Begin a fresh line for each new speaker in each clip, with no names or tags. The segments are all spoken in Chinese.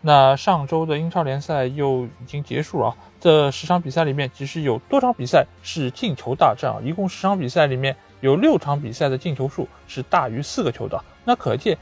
那上周的英超联赛又已经结束了啊，这十场比赛里面其实有多场比赛是进球大战啊！一共十场比赛里面有六场比赛的进球数是大于四个球的。那可见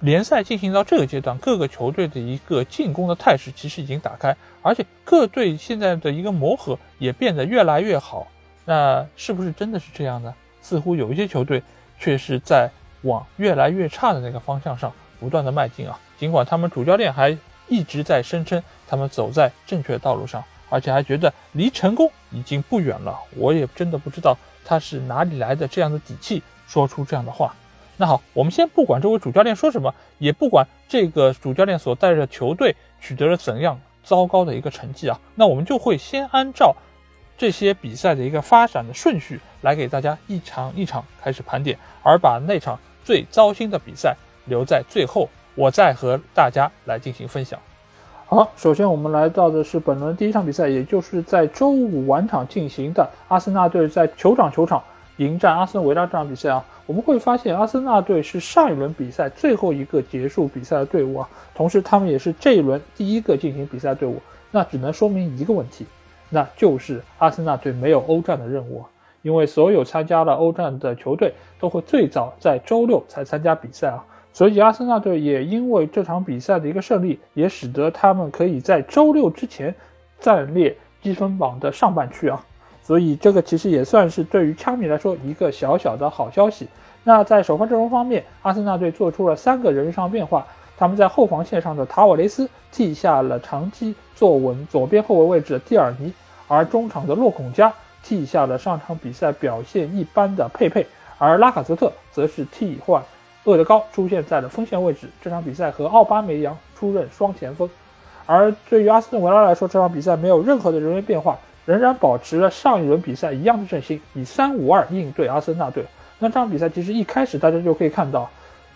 联赛进行到这个阶段，各个球队的一个进攻的态势其实已经打开，而且各队现在的一个磨合也变得越来越好。那是不是真的是这样呢？似乎有一些球队却是在往越来越差的那个方向上不断的迈进啊！尽管他们主教练还一直在声称他们走在正确的道路上，而且还觉得离成功已经不远了。我也真的不知道他是哪里来的这样的底气，说出这样的话。那好，我们先不管这位主教练说什么，也不管这个主教练所带着球队取得了怎样糟糕的一个成绩啊，那我们就会先按照这些比赛的一个发展的顺序来给大家一场一场开始盘点，而把那场最糟心的比赛留在最后。我再和大家来进行分享。好，首先我们来到的是本轮第一场比赛，也就是在周五晚场进行的阿森纳队在酋长球场迎战阿森维拉这场比赛啊。我们会发现，阿森纳队是上一轮比赛最后一个结束比赛的队伍啊，同时他们也是这一轮第一个进行比赛的队伍。那只能说明一个问题，那就是阿森纳队没有欧战的任务啊，因为所有参加了欧战的球队都会最早在周六才参加比赛啊。所以，阿森纳队也因为这场比赛的一个胜利，也使得他们可以在周六之前暂列积分榜的上半区啊。所以，这个其实也算是对于枪迷来说一个小小的好消息。那在首发阵容方面，阿森纳队做出了三个人上变化。他们在后防线上的塔瓦雷斯替下了长期坐稳左边后卫位置的蒂尔尼，而中场的洛孔加替下了上场比赛表现一般的佩佩，而拉卡泽特则是替换。厄德高出现在了锋线位置，这场比赛和奥巴梅扬出任双前锋。而对于阿斯顿维拉来说，这场比赛没有任何的人员变化，仍然保持了上一轮比赛一样的阵型，以三五二应对阿森纳队。那这场比赛其实一开始大家就可以看到，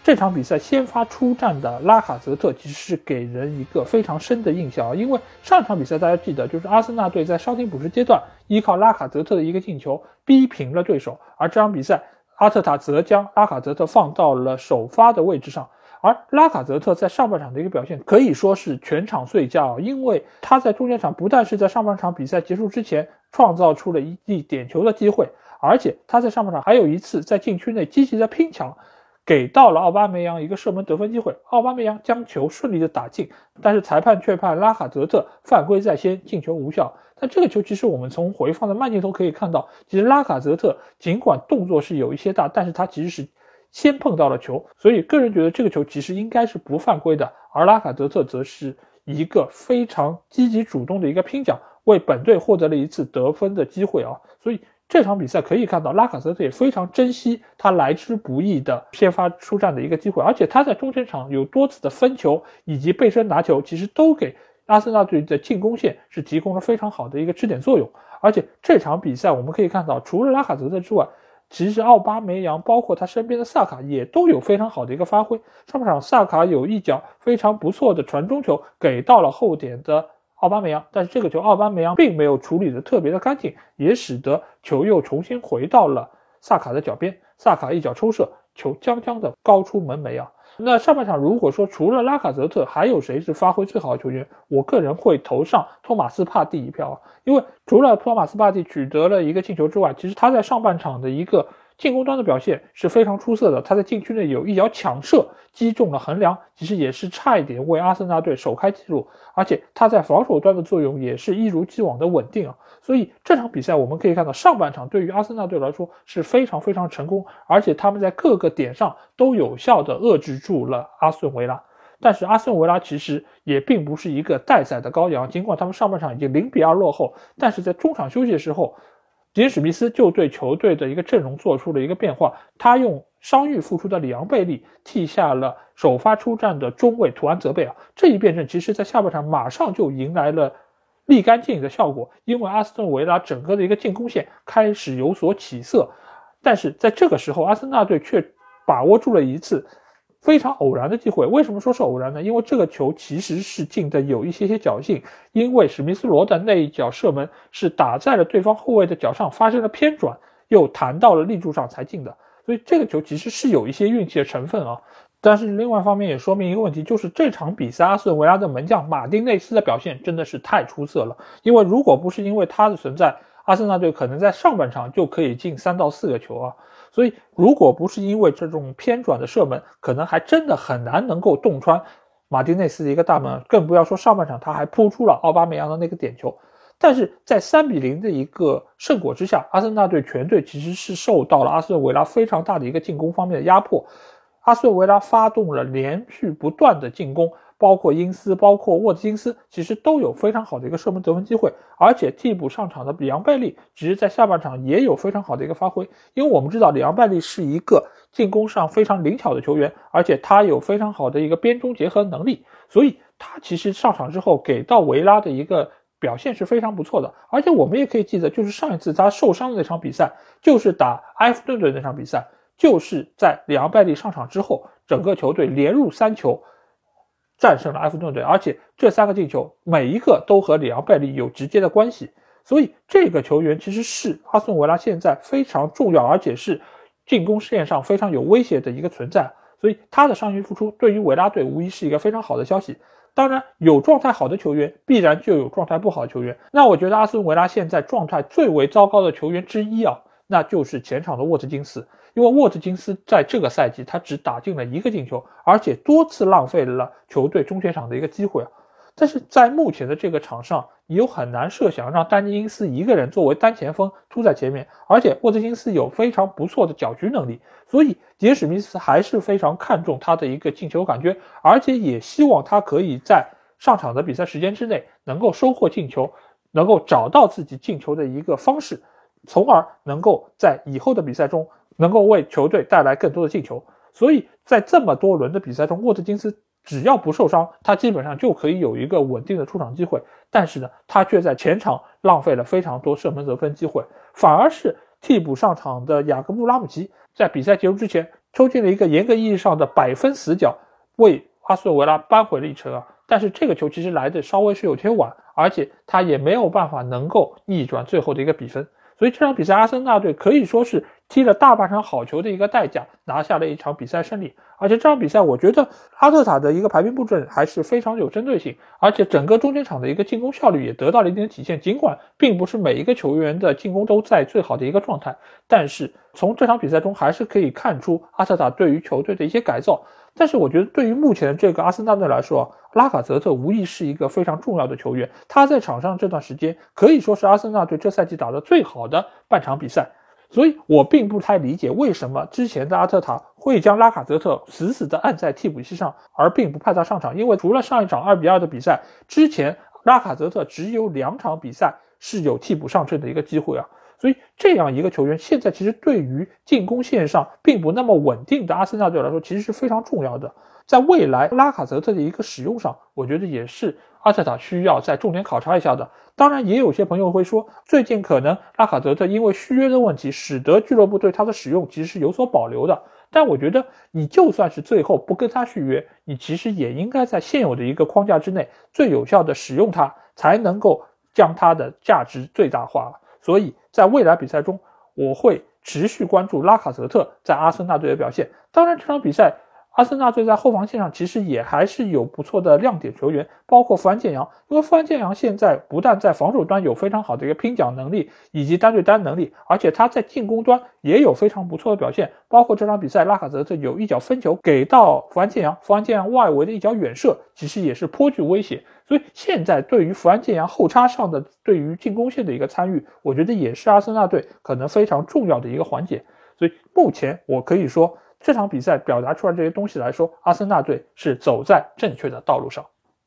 这场比赛先发出战的拉卡泽特其实是给人一个非常深的印象啊，因为上场比赛大家记得就是阿森纳队在伤停补时阶段依靠拉卡泽特的一个进球逼平了对手，而这场比赛。阿特塔则将拉卡泽特放到了首发的位置上，而拉卡泽特在上半场的一个表现可以说是全场最佳啊，因为他在中间场不但是在上半场比赛结束之前创造出了一记点球的机会，而且他在上半场还有一次在禁区内积极的拼抢，给到了奥巴梅扬一个射门得分机会，奥巴梅扬将球顺利的打进，但是裁判却判拉卡泽特犯规在先，进球无效。那这个球其实我们从回放的慢镜头可以看到，其实拉卡泽特尽管动作是有一些大，但是他其实是先碰到了球，所以个人觉得这个球其实应该是不犯规的。而拉卡泽特则是一个非常积极主动的一个拼抢，为本队获得了一次得分的机会啊。所以这场比赛可以看到，拉卡泽特也非常珍惜他来之不易的先发出战的一个机会，而且他在中前场有多次的分球以及背身拿球，其实都给。阿森纳队的进攻线是提供了非常好的一个支点作用，而且这场比赛我们可以看到，除了拉卡泽特之外，其实奥巴梅扬包括他身边的萨卡也都有非常好的一个发挥。上半场萨卡有一脚非常不错的传中球给到了后点的奥巴梅扬，但是这个球奥巴梅扬并没有处理的特别的干净，也使得球又重新回到了萨卡的脚边，萨卡一脚抽射，球将将的高出门楣啊。那上半场如果说除了拉卡泽特，还有谁是发挥最好的球员？我个人会投上托马斯帕蒂一票啊，因为除了托马斯帕蒂取得了一个进球之外，其实他在上半场的一个。进攻端的表现是非常出色的，他在禁区内有一脚抢射击中了横梁，其实也是差一点为阿森纳队首开纪录。而且他在防守端的作用也是一如既往的稳定啊。所以这场比赛我们可以看到，上半场对于阿森纳队来说是非常非常成功，而且他们在各个点上都有效的遏制住了阿顿维拉。但是阿顿维拉其实也并不是一个待宰的羔羊，尽管他们上半场已经零比二落后，但是在中场休息的时候。吉恩史密斯就对球队的一个阵容做出了一个变化，他用伤愈复出的里昂贝利替下了首发出战的中卫图安泽贝啊，这一变阵其实在下半场马上就迎来了立竿见影的效果，因为阿斯顿维拉整个的一个进攻线开始有所起色。但是在这个时候，阿森纳队却把握住了一次非常偶然的机会。为什么说是偶然呢？因为这个球其实是进的有一些些侥幸，因为史密斯罗的那一脚射门是打在了对方后卫的脚上，发生了偏转，又弹到了立柱上才进的。所以这个球其实是有一些运气的成分啊。但是另外一方面也说明一个问题，就是这场比赛阿斯顿维拉的门将马丁内斯的表现真的是太出色了。因为如果不是因为他的存在，阿森纳队可能在上半场就可以进三到四个球啊。所以如果不是因为这种偏转的射门，可能还真的很难能够洞穿马丁内斯的一个大门，更不要说上半场他还扑出了奥巴梅扬的那个点球。但是在三比零的一个胜果之下，阿森纳队全队其实是受到了阿斯顿维拉非常大的一个进攻方面的压迫。阿斯顿维拉发动了连续不断的进攻，包括因斯、包括沃特金斯，其实都有非常好的一个射门得分机会。而且替补上场的里昂贝利，其实在下半场也有非常好的一个发挥。因为我们知道里昂贝利是一个进攻上非常灵巧的球员，而且他有非常好的一个边中结合能力，所以他其实上场之后给到维拉的一个表现是非常不错的。而且我们也可以记得，就是上一次他受伤的那场比赛，就是打埃弗顿队那场比赛。就是在里昂·拜利上场之后，整个球队连入三球，战胜了埃弗顿队，而且这三个进球每一个都和里昂·贝利有直接的关系，所以这个球员其实是阿斯顿维拉现在非常重要，而且是进攻线上非常有威胁的一个存在，所以他的伤愈复出对于维拉队无疑是一个非常好的消息。当然，有状态好的球员，必然就有状态不好的球员。那我觉得阿斯顿维拉现在状态最为糟糕的球员之一啊，那就是前场的沃特金斯。因为沃特金斯在这个赛季他只打进了一个进球，而且多次浪费了球队中前场的一个机会啊。但是在目前的这个场上，你又很难设想让丹尼因斯一个人作为单前锋突在前面，而且沃特金斯有非常不错的搅局能力，所以杰史密斯还是非常看重他的一个进球感觉，而且也希望他可以在上场的比赛时间之内能够收获进球，能够找到自己进球的一个方式，从而能够在以后的比赛中。能够为球队带来更多的进球，所以在这么多轮的比赛中，沃特金斯只要不受伤，他基本上就可以有一个稳定的出场机会。但是呢，他却在前场浪费了非常多射门得分机会，反而是替补上场的雅各布拉姆齐在比赛结束之前抽进了一个严格意义上的百分死角，为阿斯顿维拉扳回了一城啊！但是这个球其实来的稍微是有些晚，而且他也没有办法能够逆转最后的一个比分。所以这场比赛，阿森纳队可以说是踢了大半场好球的一个代价，拿下了一场比赛胜利。而且这场比赛，我觉得阿特塔的一个排兵布阵还是非常有针对性，而且整个中间场的一个进攻效率也得到了一定的体现。尽管并不是每一个球员的进攻都在最好的一个状态，但是从这场比赛中还是可以看出阿特塔对于球队的一些改造。但是我觉得，对于目前这个阿森纳队来说，拉卡泽特无疑是一个非常重要的球员。他在场上这段时间可以说是阿森纳队这赛季打的最好的半场比赛。所以我并不太理解为什么之前的阿特塔会将拉卡泽特死死的按在替补席上，而并不派他上场。因为除了上一场二比二的比赛之前，拉卡泽特只有两场比赛是有替补上阵的一个机会啊。所以这样一个球员，现在其实对于进攻线上并不那么稳定的阿森纳队来说，其实是非常重要的。在未来拉卡泽特的一个使用上，我觉得也是阿特塔需要再重点考察一下的。当然，也有些朋友会说，最近可能拉卡泽特因为续约的问题，使得俱乐部对他的使用其实是有所保留的。但我觉得，你就算是最后不跟他续约，你其实也应该在现有的一个框架之内，最有效的使用他，才能够将他的价值最大化。所以在未来比赛中，我会持续关注拉卡泽特在阿森纳队的表现。当然，这场比赛。阿森纳队在后防线上其实也还是有不错的亮点球员，包括福安建阳。因为福安建阳现在不但在防守端有非常好的一个拼抢能力以及单对单能力，而且他在进攻端也有非常不错的表现。包括这场比赛，拉卡泽特有一脚分球给到福安建阳，福安建阳外围的一脚远射，其实也是颇具威胁。所以现在对于福安建阳后插上的对于进攻线的一个参与，我觉得也是阿森纳队可能非常重要的一个环节。所以目前我可以说。这场比赛表达出来这些东西来说，阿森纳队是走在正确的道路上。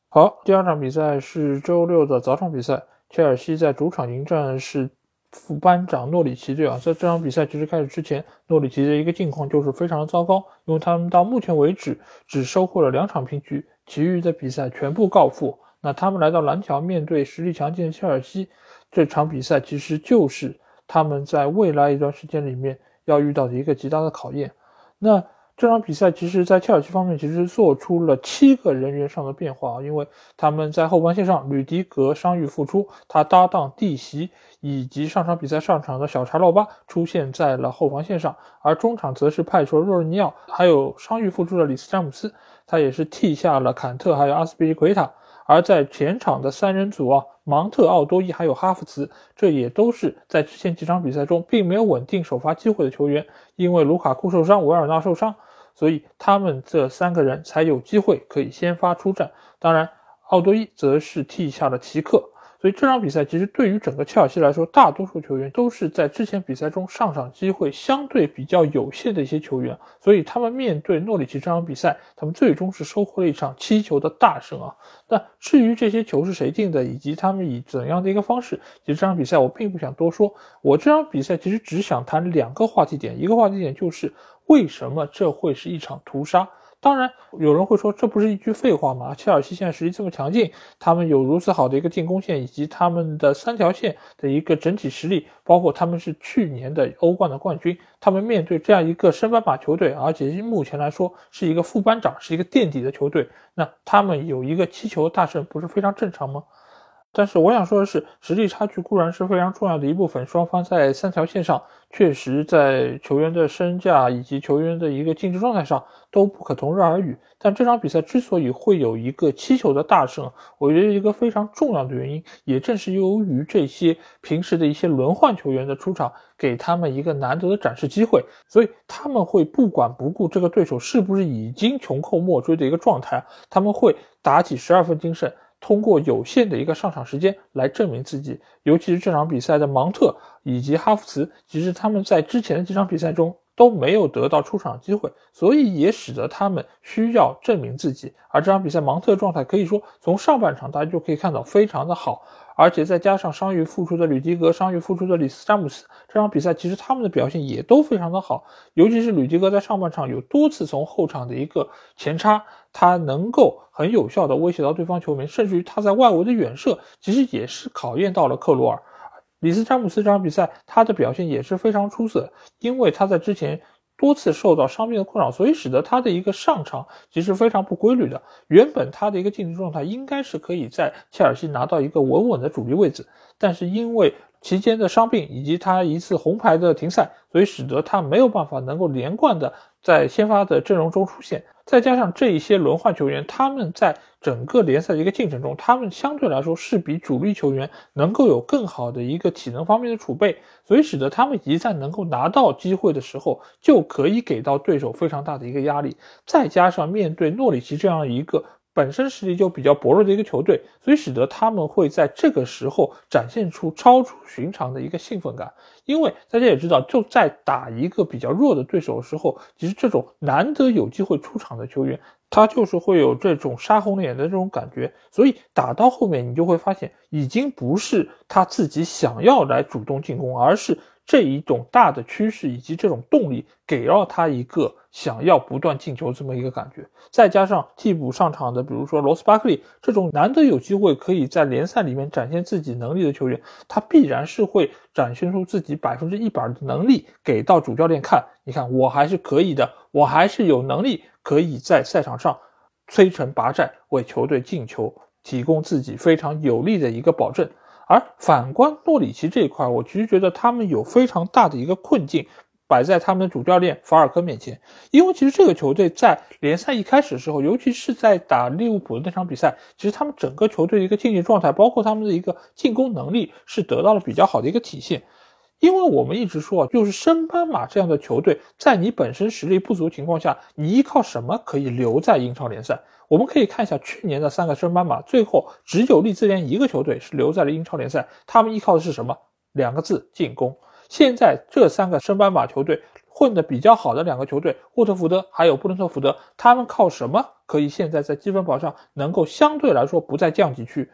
好，第二场比赛是周六的早场比赛，切尔西在主场迎战是副班长诺里奇队啊。在这场比赛其实开始之前，诺里奇的一个境况就是非常的糟糕，因为他们到目前为止只收获了两场平局，其余的比赛全部告负。那他们来到蓝桥，面对实力强劲的切尔西，这场比赛其实就是他们在未来一段时间里面要遇到的一个极大的考验。那这场比赛其实，在切尔西方面其实做出了七个人员上的变化啊，因为他们在后防线上，吕迪格伤愈复出，他搭档蒂席以及上场比赛上场的小查洛巴出现在了后防线上，而中场则是派出了若日尼奥，还有伤愈复出的里斯詹姆斯，他也是替下了坎特还有阿斯皮利奎塔。而在前场的三人组啊，芒特、奥多伊还有哈弗茨，这也都是在之前几场比赛中并没有稳定首发机会的球员，因为卢卡库受伤，维尔纳受伤，所以他们这三个人才有机会可以先发出战。当然，奥多伊则是替下了奇克。所以这场比赛其实对于整个切尔西来说，大多数球员都是在之前比赛中上场机会相对比较有限的一些球员，所以他们面对诺里奇这场比赛，他们最终是收获了一场七球的大胜啊。那至于这些球是谁进的，以及他们以怎样的一个方式，其实这场比赛我并不想多说。我这场比赛其实只想谈两个话题点，一个话题点就是为什么这会是一场屠杀。当然，有人会说这不是一句废话吗？切尔西现在实力这么强劲，他们有如此好的一个进攻线，以及他们的三条线的一个整体实力，包括他们是去年的欧冠的冠军，他们面对这样一个升班马球队，而且目前来说是一个副班长，是一个垫底的球队，那他们有一个七球大胜，不是非常正常吗？但是我想说的是，实力差距固然是非常重要的一部分，双方在三条线上确实在球员的身价以及球员的一个竞技状态上都不可同日而语。但这场比赛之所以会有一个七球的大胜，我觉得一个非常重要的原因，也正是由于这些平时的一些轮换球员的出场，给他们一个难得的展示机会，所以他们会不管不顾这个对手是不是已经穷寇莫追的一个状态，他们会打起十二分精神。通过有限的一个上场时间来证明自己，尤其是这场比赛的芒特以及哈弗茨，其实他们在之前的几场比赛中都没有得到出场机会，所以也使得他们需要证明自己。而这场比赛芒特状态可以说从上半场大家就可以看到非常的好。而且再加上伤愈复出的吕迪格、伤愈复出的里斯詹姆斯，这场比赛其实他们的表现也都非常的好。尤其是吕迪格在上半场有多次从后场的一个前插，他能够很有效的威胁到对方球员，甚至于他在外围的远射，其实也是考验到了克罗尔。里斯詹姆斯这场比赛他的表现也是非常出色，因为他在之前。多次受到伤病的困扰，所以使得他的一个上场其实非常不规律的。原本他的一个竞技状态应该是可以在切尔西拿到一个稳稳的主力位置，但是因为期间的伤病以及他一次红牌的停赛，所以使得他没有办法能够连贯的在先发的阵容中出现。再加上这一些轮换球员，他们在整个联赛的一个进程中，他们相对来说是比主力球员能够有更好的一个体能方面的储备，所以使得他们一旦能够拿到机会的时候，就可以给到对手非常大的一个压力。再加上面对诺里奇这样一个。本身实力就比较薄弱的一个球队，所以使得他们会在这个时候展现出超出寻常的一个兴奋感。因为大家也知道，就在打一个比较弱的对手的时候，其实这种难得有机会出场的球员，他就是会有这种杀红了眼的这种感觉。所以打到后面，你就会发现，已经不是他自己想要来主动进攻，而是。这一种大的趋势以及这种动力，给了他一个想要不断进球这么一个感觉。再加上替补上场的，比如说罗斯巴克利这种难得有机会可以在联赛里面展现自己能力的球员，他必然是会展现出自己百分之一百的能力给到主教练看。你看，我还是可以的，我还是有能力可以在赛场上摧城拔寨，为球队进球提供自己非常有力的一个保证。而反观诺里奇这一块，我其实觉得他们有非常大的一个困境摆在他们的主教练法尔科面前，因为其实这个球队在联赛一开始的时候，尤其是在打利物浦的那场比赛，其实他们整个球队的一个竞技状态，包括他们的一个进攻能力，是得到了比较好的一个体现。因为我们一直说啊，就是升班马这样的球队，在你本身实力不足的情况下，你依靠什么可以留在英超联赛？我们可以看一下去年的三个升班马，最后只有利兹联一个球队是留在了英超联赛，他们依靠的是什么？两个字：进攻。现在这三个升班马球队混得比较好的两个球队，沃特福德还有布伦特福德，他们靠什么可以现在在积分榜上能够相对来说不在降级区？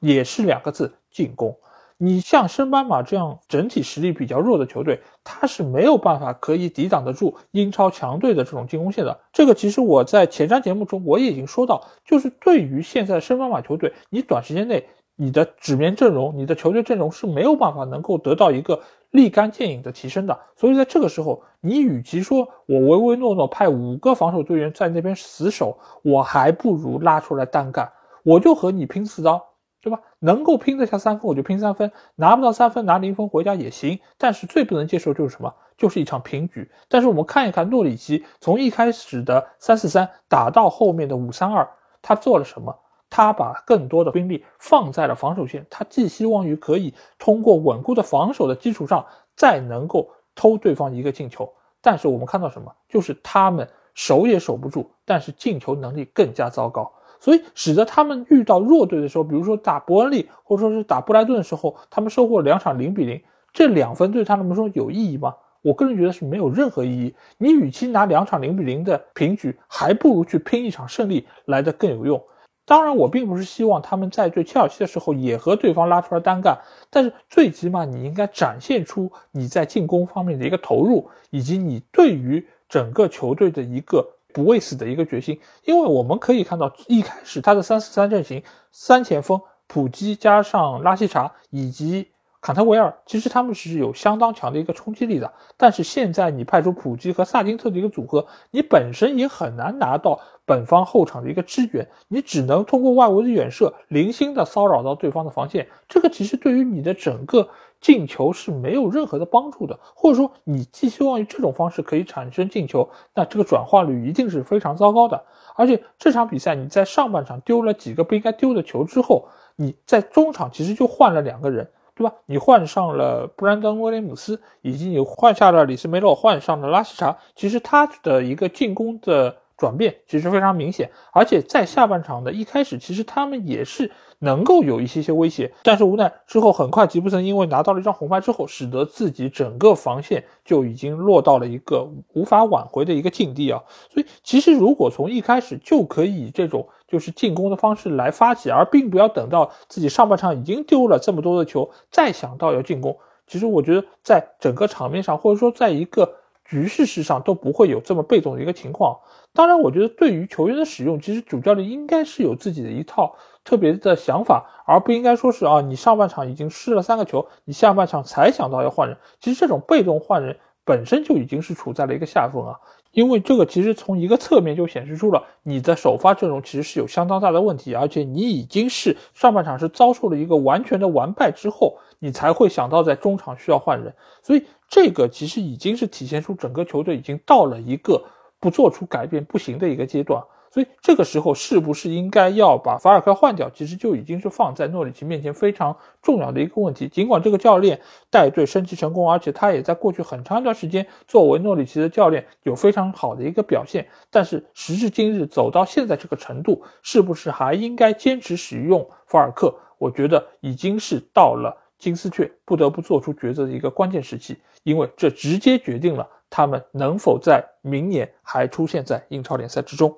也是两个字：进攻。你像升班马这样整体实力比较弱的球队，他是没有办法可以抵挡得住英超强队的这种进攻线的。这个其实我在前瞻节目中我也已经说到，就是对于现在升班马球队，你短时间内你的纸面阵容、你的球队阵容是没有办法能够得到一个立竿见影的提升的。所以在这个时候，你与其说我唯唯诺诺派五个防守队员在那边死守，我还不如拉出来单干，我就和你拼刺刀。对吧？能够拼得下三分，我就拼三分；拿不到三分，拿零分回家也行。但是最不能接受就是什么？就是一场平局。但是我们看一看诺里奇从一开始的三四三打到后面的五三二，他做了什么？他把更多的兵力放在了防守线，他寄希望于可以通过稳固的防守的基础上，再能够偷对方一个进球。但是我们看到什么？就是他们守也守不住，但是进球能力更加糟糕。所以使得他们遇到弱队的时候，比如说打伯恩利或者说是打布莱顿的时候，他们收获两场零比零，这两分对他们说有意义吗？我个人觉得是没有任何意义。你与其拿两场零比零的平局，还不如去拼一场胜利来的更有用。当然，我并不是希望他们在对切尔西的时候也和对方拉出来单干，但是最起码你应该展现出你在进攻方面的一个投入，以及你对于整个球队的一个。不畏死的一个决心，因为我们可以看到，一开始他的三四三阵型，三前锋普基加上拉希查以及坎特维尔，其实他们是有相当强的一个冲击力的。但是现在你派出普基和萨金特的一个组合，你本身也很难拿到本方后场的一个支援，你只能通过外围的远射，零星的骚扰到对方的防线。这个其实对于你的整个。进球是没有任何的帮助的，或者说你寄希望于这种方式可以产生进球，那这个转化率一定是非常糟糕的。而且这场比赛你在上半场丢了几个不应该丢的球之后，你在中场其实就换了两个人，对吧？你换上了布兰登·威廉姆斯，以及你换下了里斯梅洛，换上了拉希查，其实他的一个进攻的。转变其实非常明显，而且在下半场的一开始，其实他们也是能够有一些些威胁，但是无奈之后很快吉布森因为拿到了一张红牌之后，使得自己整个防线就已经落到了一个无法挽回的一个境地啊。所以其实如果从一开始就可以以这种就是进攻的方式来发起，而并不要等到自己上半场已经丢了这么多的球，再想到要进攻，其实我觉得在整个场面上或者说在一个局势势上都不会有这么被动的一个情况。当然，我觉得对于球员的使用，其实主教练应该是有自己的一套特别的想法，而不应该说是啊，你上半场已经失了三个球，你下半场才想到要换人。其实这种被动换人本身就已经是处在了一个下风啊，因为这个其实从一个侧面就显示出了你的首发阵容其实是有相当大的问题，而且你已经是上半场是遭受了一个完全的完败之后，你才会想到在中场需要换人。所以这个其实已经是体现出整个球队已经到了一个。不做出改变不行的一个阶段，所以这个时候是不是应该要把法尔克换掉，其实就已经是放在诺里奇面前非常重要的一个问题。尽管这个教练带队升级成功，而且他也在过去很长一段时间作为诺里奇的教练有非常好的一个表现，但是时至今日走到现在这个程度，是不是还应该坚持使用法尔克？我觉得已经是到了金丝雀不得不做出抉择的一个关键时期，因为这直接决定了。他们能否在明年还出现在英超联赛之中？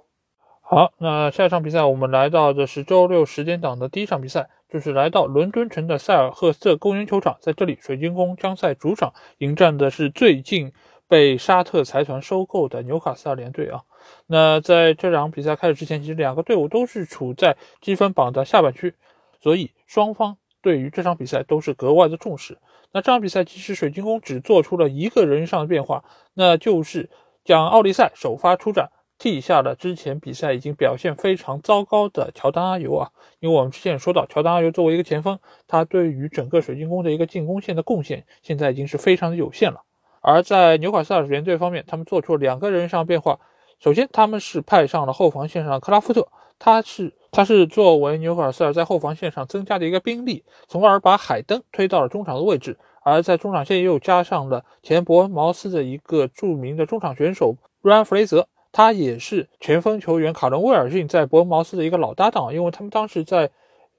好，那下一场比赛我们来到的是周六时间档的第一场比赛，就是来到伦敦城的塞尔赫斯特公园球场，在这里，水晶宫将在主场迎战的是最近被沙特财团收购的纽卡斯尔联队啊。那在这场比赛开始之前，其实两个队伍都是处在积分榜的下半区，所以双方对于这场比赛都是格外的重视。那这场比赛其实水晶宫只做出了一个人上的变化，那就是将奥利赛首发出战，替下了之前比赛已经表现非常糟糕的乔丹阿尤啊。因为我们之前也说到，乔丹阿尤作为一个前锋，他对于整个水晶宫的一个进攻线的贡献，现在已经是非常的有限了。而在纽卡斯尔联队方面，他们做出了两个人上变化，首先他们是派上了后防线上克拉夫特，他是。他是作为纽卡斯尔在后防线上增加的一个兵力，从而把海登推到了中场的位置，而在中场线又加上了前伯恩茅斯的一个著名的中场选手瑞安·弗雷泽，他也是前锋球员卡伦·威尔逊在伯恩茅斯的一个老搭档，因为他们当时在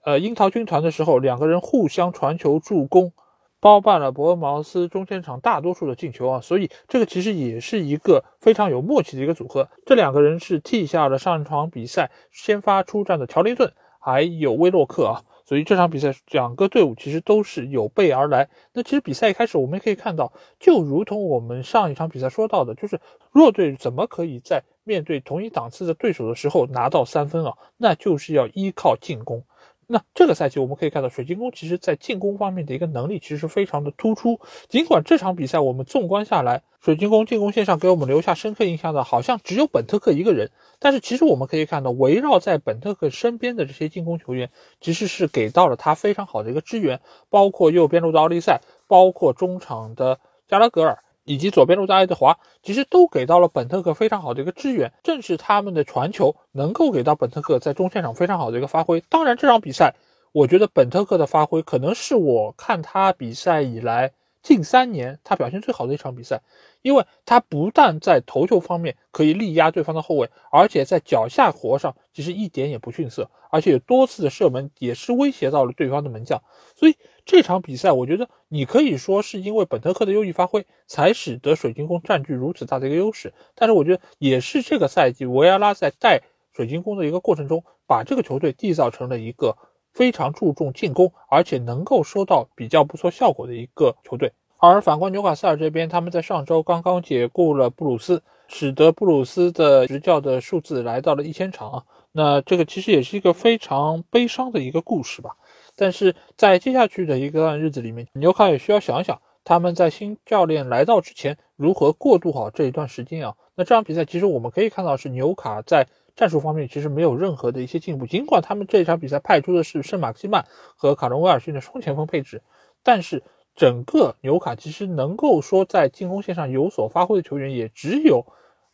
呃樱桃军团的时候，两个人互相传球助攻。包办了伯恩茅斯中前场大多数的进球啊，所以这个其实也是一个非常有默契的一个组合。这两个人是替下了上一场比赛先发出战的乔林顿还有威洛克啊，所以这场比赛两个队伍其实都是有备而来。那其实比赛一开始我们也可以看到，就如同我们上一场比赛说到的，就是弱队怎么可以在面对同一档次的对手的时候拿到三分啊？那就是要依靠进攻。那这个赛季我们可以看到，水晶宫其实在进攻方面的一个能力其实非常的突出。尽管这场比赛我们纵观下来，水晶宫进攻线上给我们留下深刻印象的，好像只有本特克一个人。但是其实我们可以看到，围绕在本特克身边的这些进攻球员，其实是给到了他非常好的一个支援，包括右边路的奥利塞，包括中场的加拉格尔。以及左边路的爱德华，其实都给到了本特克非常好的一个支援。正是他们的传球，能够给到本特克在中线上非常好的一个发挥。当然，这场比赛，我觉得本特克的发挥可能是我看他比赛以来近三年他表现最好的一场比赛，因为他不但在头球方面可以力压对方的后卫，而且在脚下活上其实一点也不逊色，而且有多次的射门也是威胁到了对方的门将，所以。这场比赛，我觉得你可以说是因为本特克的优异发挥，才使得水晶宫占据如此大的一个优势。但是，我觉得也是这个赛季维埃拉在带水晶宫的一个过程中，把这个球队缔造成了一个非常注重进攻，而且能够收到比较不错效果的一个球队。而反观纽卡斯尔这边，他们在上周刚刚解雇了布鲁斯，使得布鲁斯的执教的数字来到了一千场。那这个其实也是一个非常悲伤的一个故事吧。但是在接下去的一段日子里面，纽卡也需要想想他们在新教练来到之前如何过渡好这一段时间啊。那这场比赛其实我们可以看到是纽卡在战术方面其实没有任何的一些进步，尽管他们这场比赛派出的是圣马克西曼和卡伦威尔逊的双前锋配置，但是整个纽卡其实能够说在进攻线上有所发挥的球员也只有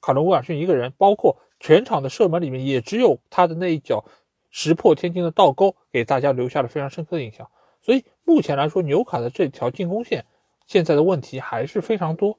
卡伦威尔逊一个人，包括全场的射门里面也只有他的那一脚。石破天惊的倒钩给大家留下了非常深刻的印象，所以目前来说，纽卡的这条进攻线现在的问题还是非常多。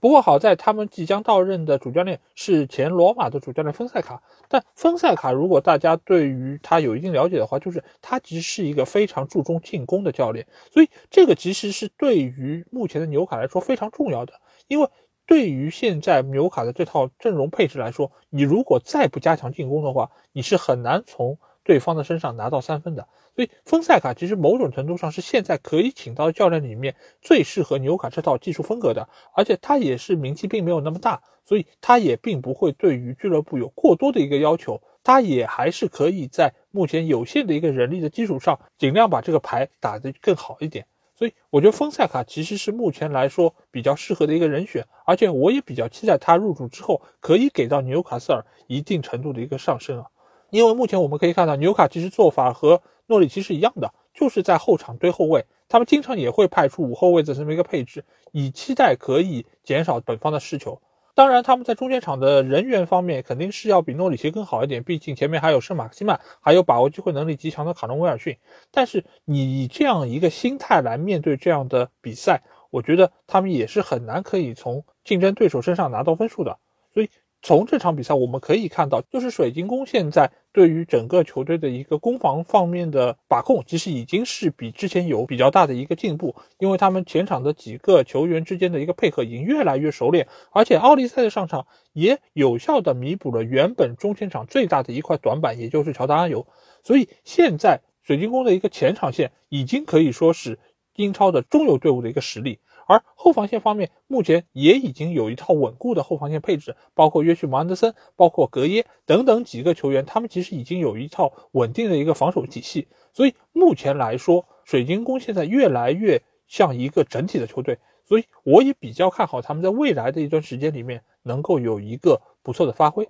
不过好在他们即将到任的主教练是前罗马的主教练芬塞卡，但芬塞卡如果大家对于他有一定了解的话，就是他其实是一个非常注重进攻的教练，所以这个其实是对于目前的纽卡来说非常重要的，因为对于现在纽卡的这套阵容配置来说，你如果再不加强进攻的话，你是很难从对方的身上拿到三分的，所以丰塞卡其实某种程度上是现在可以请到教练里面最适合纽卡这套技术风格的，而且他也是名气并没有那么大，所以他也并不会对于俱乐部有过多的一个要求，他也还是可以在目前有限的一个人力的基础上，尽量把这个牌打得更好一点。所以我觉得丰塞卡其实是目前来说比较适合的一个人选，而且我也比较期待他入主之后可以给到纽卡斯尔一定程度的一个上升啊。因为目前我们可以看到，纽卡其实做法和诺里奇是一样的，就是在后场堆后卫，他们经常也会派出五后卫的这么一个配置，以期待可以减少本方的失球。当然，他们在中间场的人员方面肯定是要比诺里奇更好一点，毕竟前面还有圣马克西曼，还有把握机会能力极强的卡隆威尔逊。但是你以这样一个心态来面对这样的比赛，我觉得他们也是很难可以从竞争对手身上拿到分数的。所以。从这场比赛我们可以看到，就是水晶宫现在对于整个球队的一个攻防方面的把控，其实已经是比之前有比较大的一个进步，因为他们前场的几个球员之间的一个配合已经越来越熟练，而且奥利赛的上场也有效的弥补了原本中前场最大的一块短板，也就是乔达阿尤，所以现在水晶宫的一个前场线已经可以说是英超的中游队伍的一个实力。而后防线方面，目前也已经有一套稳固的后防线配置，包括约逊·姆安德森、包括格耶等等几个球员，他们其实已经有一套稳定的一个防守体系。所以目前来说，水晶宫现在越来越像一个整体的球队，所以我也比较看好他们在未来的一段时间里面能够有一个不错的发挥。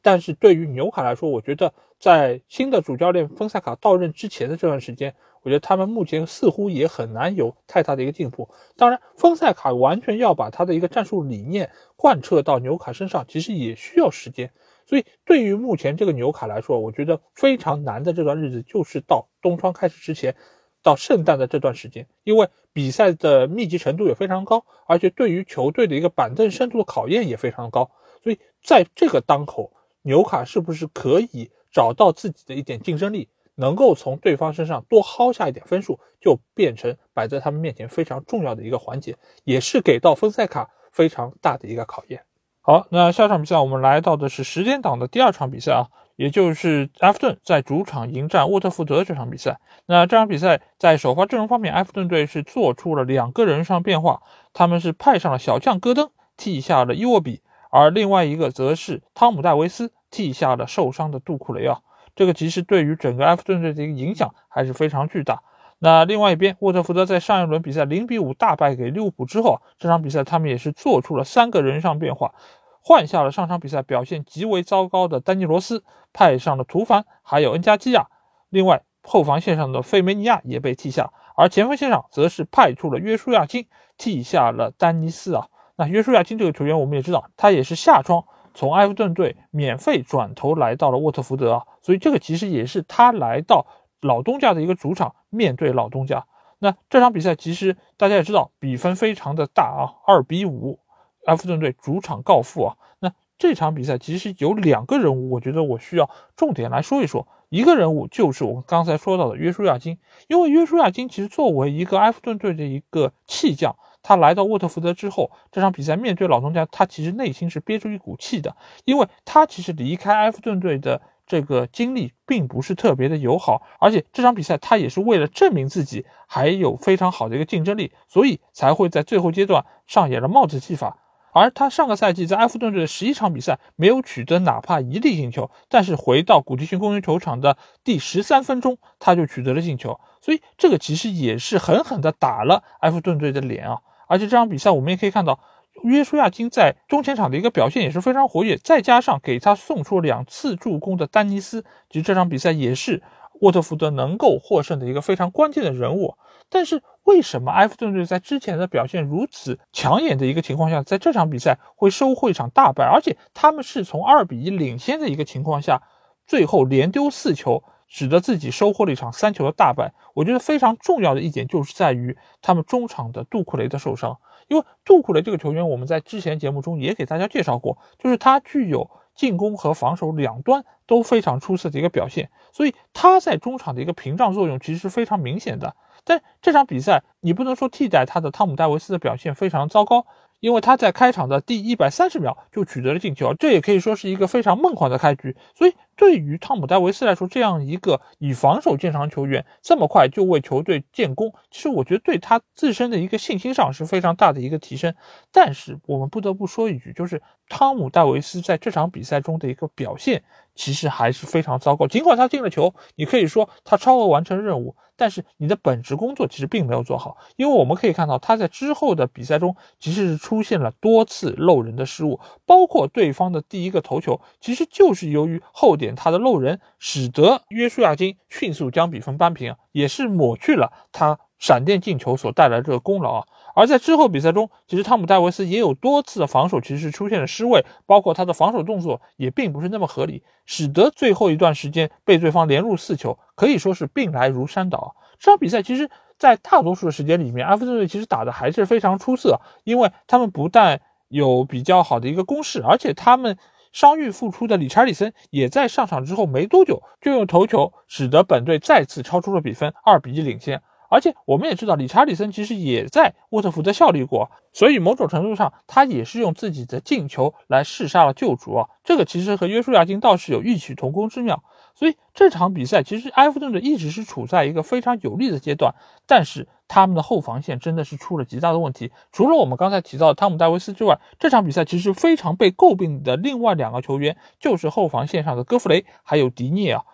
但是对于纽卡来说，我觉得在新的主教练芬萨卡到任之前的这段时间，我觉得他们目前似乎也很难有太大的一个进步。当然，丰塞卡完全要把他的一个战术理念贯彻到纽卡身上，其实也需要时间。所以，对于目前这个纽卡来说，我觉得非常难的这段日子就是到冬窗开始之前，到圣诞的这段时间，因为比赛的密集程度也非常高，而且对于球队的一个板凳深度的考验也非常高。所以，在这个当口，纽卡是不是可以找到自己的一点竞争力，能够从对方身上多薅下一点分数，就变成摆在他们面前非常重要的一个环节，也是给到芬赛卡非常大的一个考验。好，那下场比赛我们来到的是时间档的第二场比赛啊，也就是埃弗顿在主场迎战沃特福德这场比赛。那这场比赛在首发阵容方面，埃弗顿队是做出了两个人上变化，他们是派上了小将戈登替下了伊沃比，而另外一个则是汤姆戴维斯替下了受伤的杜库雷啊。这个其实对于整个埃弗顿队的一个影响还是非常巨大。那另外一边，沃特福德在上一轮比赛零比五大败给利物浦之后，这场比赛他们也是做出了三个人上变化。换下了上场比赛表现极为糟糕的丹尼罗斯，派上了图凡，还有恩加基亚。另外，后防线上的费梅尼亚也被替下，而前锋线上则是派出了约书亚金替下了丹尼斯啊。那约书亚金这个球员，我们也知道，他也是夏窗从埃弗顿队免费转头来到了沃特福德啊，所以这个其实也是他来到老东家的一个主场，面对老东家。那这场比赛其实大家也知道，比分非常的大啊，二比五。埃弗顿队主场告负啊，那这场比赛其实有两个人物，我觉得我需要重点来说一说。一个人物就是我们刚才说到的约书亚金，因为约书亚金其实作为一个埃弗顿队的一个弃将，他来到沃特福德之后，这场比赛面对老东家，他其实内心是憋住一股气的，因为他其实离开埃弗顿队的。这个经历并不是特别的友好，而且这场比赛他也是为了证明自己还有非常好的一个竞争力，所以才会在最后阶段上演了帽子戏法。而他上个赛季在埃弗顿队的十一场比赛没有取得哪怕一粒进球，但是回到古迪逊公园球场的第十三分钟，他就取得了进球，所以这个其实也是狠狠的打了埃弗顿队的脸啊！而且这场比赛我们也可以看到。约书亚金在中前场的一个表现也是非常活跃，再加上给他送出两次助攻的丹尼斯，其实这场比赛也是沃特福德能够获胜的一个非常关键的人物。但是为什么埃弗顿队在之前的表现如此抢眼的一个情况下，在这场比赛会收获一场大败？而且他们是从二比一领先的一个情况下，最后连丢四球。使得自己收获了一场三球的大败。我觉得非常重要的一点就是在于他们中场的杜库雷的受伤，因为杜库雷这个球员我们在之前节目中也给大家介绍过，就是他具有进攻和防守两端都非常出色的一个表现，所以他在中场的一个屏障作用其实是非常明显的。但这场比赛你不能说替代他的汤姆戴维斯的表现非常糟糕。因为他在开场的第一百三十秒就取得了进球，这也可以说是一个非常梦幻的开局。所以，对于汤姆戴维斯来说，这样一个以防守见长球员，这么快就为球队建功，其实我觉得对他自身的一个信心上是非常大的一个提升。但是，我们不得不说一句，就是汤姆戴维斯在这场比赛中的一个表现，其实还是非常糟糕。尽管他进了球，你可以说他超额完成任务。但是你的本职工作其实并没有做好，因为我们可以看到他在之后的比赛中其实是出现了多次漏人的失误，包括对方的第一个头球，其实就是由于后点他的漏人，使得约书亚金迅速将比分扳平，也是抹去了他闪电进球所带来的这个功劳啊。而在之后比赛中，其实汤姆戴维斯也有多次的防守其实是出现了失位，包括他的防守动作也并不是那么合理，使得最后一段时间被对方连入四球，可以说是病来如山倒。这场比赛其实，在大多数的时间里面，埃弗顿队其实打的还是非常出色，因为他们不但有比较好的一个攻势，而且他们伤愈复出的理查里森也在上场之后没多久就用头球使得本队再次超出了比分，二比一领先。而且我们也知道，理查里森其实也在沃特福德效力过，所以某种程度上，他也是用自己的进球来弑杀了救主啊。这个其实和约书亚金倒是有异曲同工之妙。所以这场比赛其实埃弗顿队一直是处在一个非常有利的阶段，但是他们的后防线真的是出了极大的问题。除了我们刚才提到的汤姆戴维斯之外，这场比赛其实非常被诟病的另外两个球员就是后防线上的戈弗雷还有迪涅啊。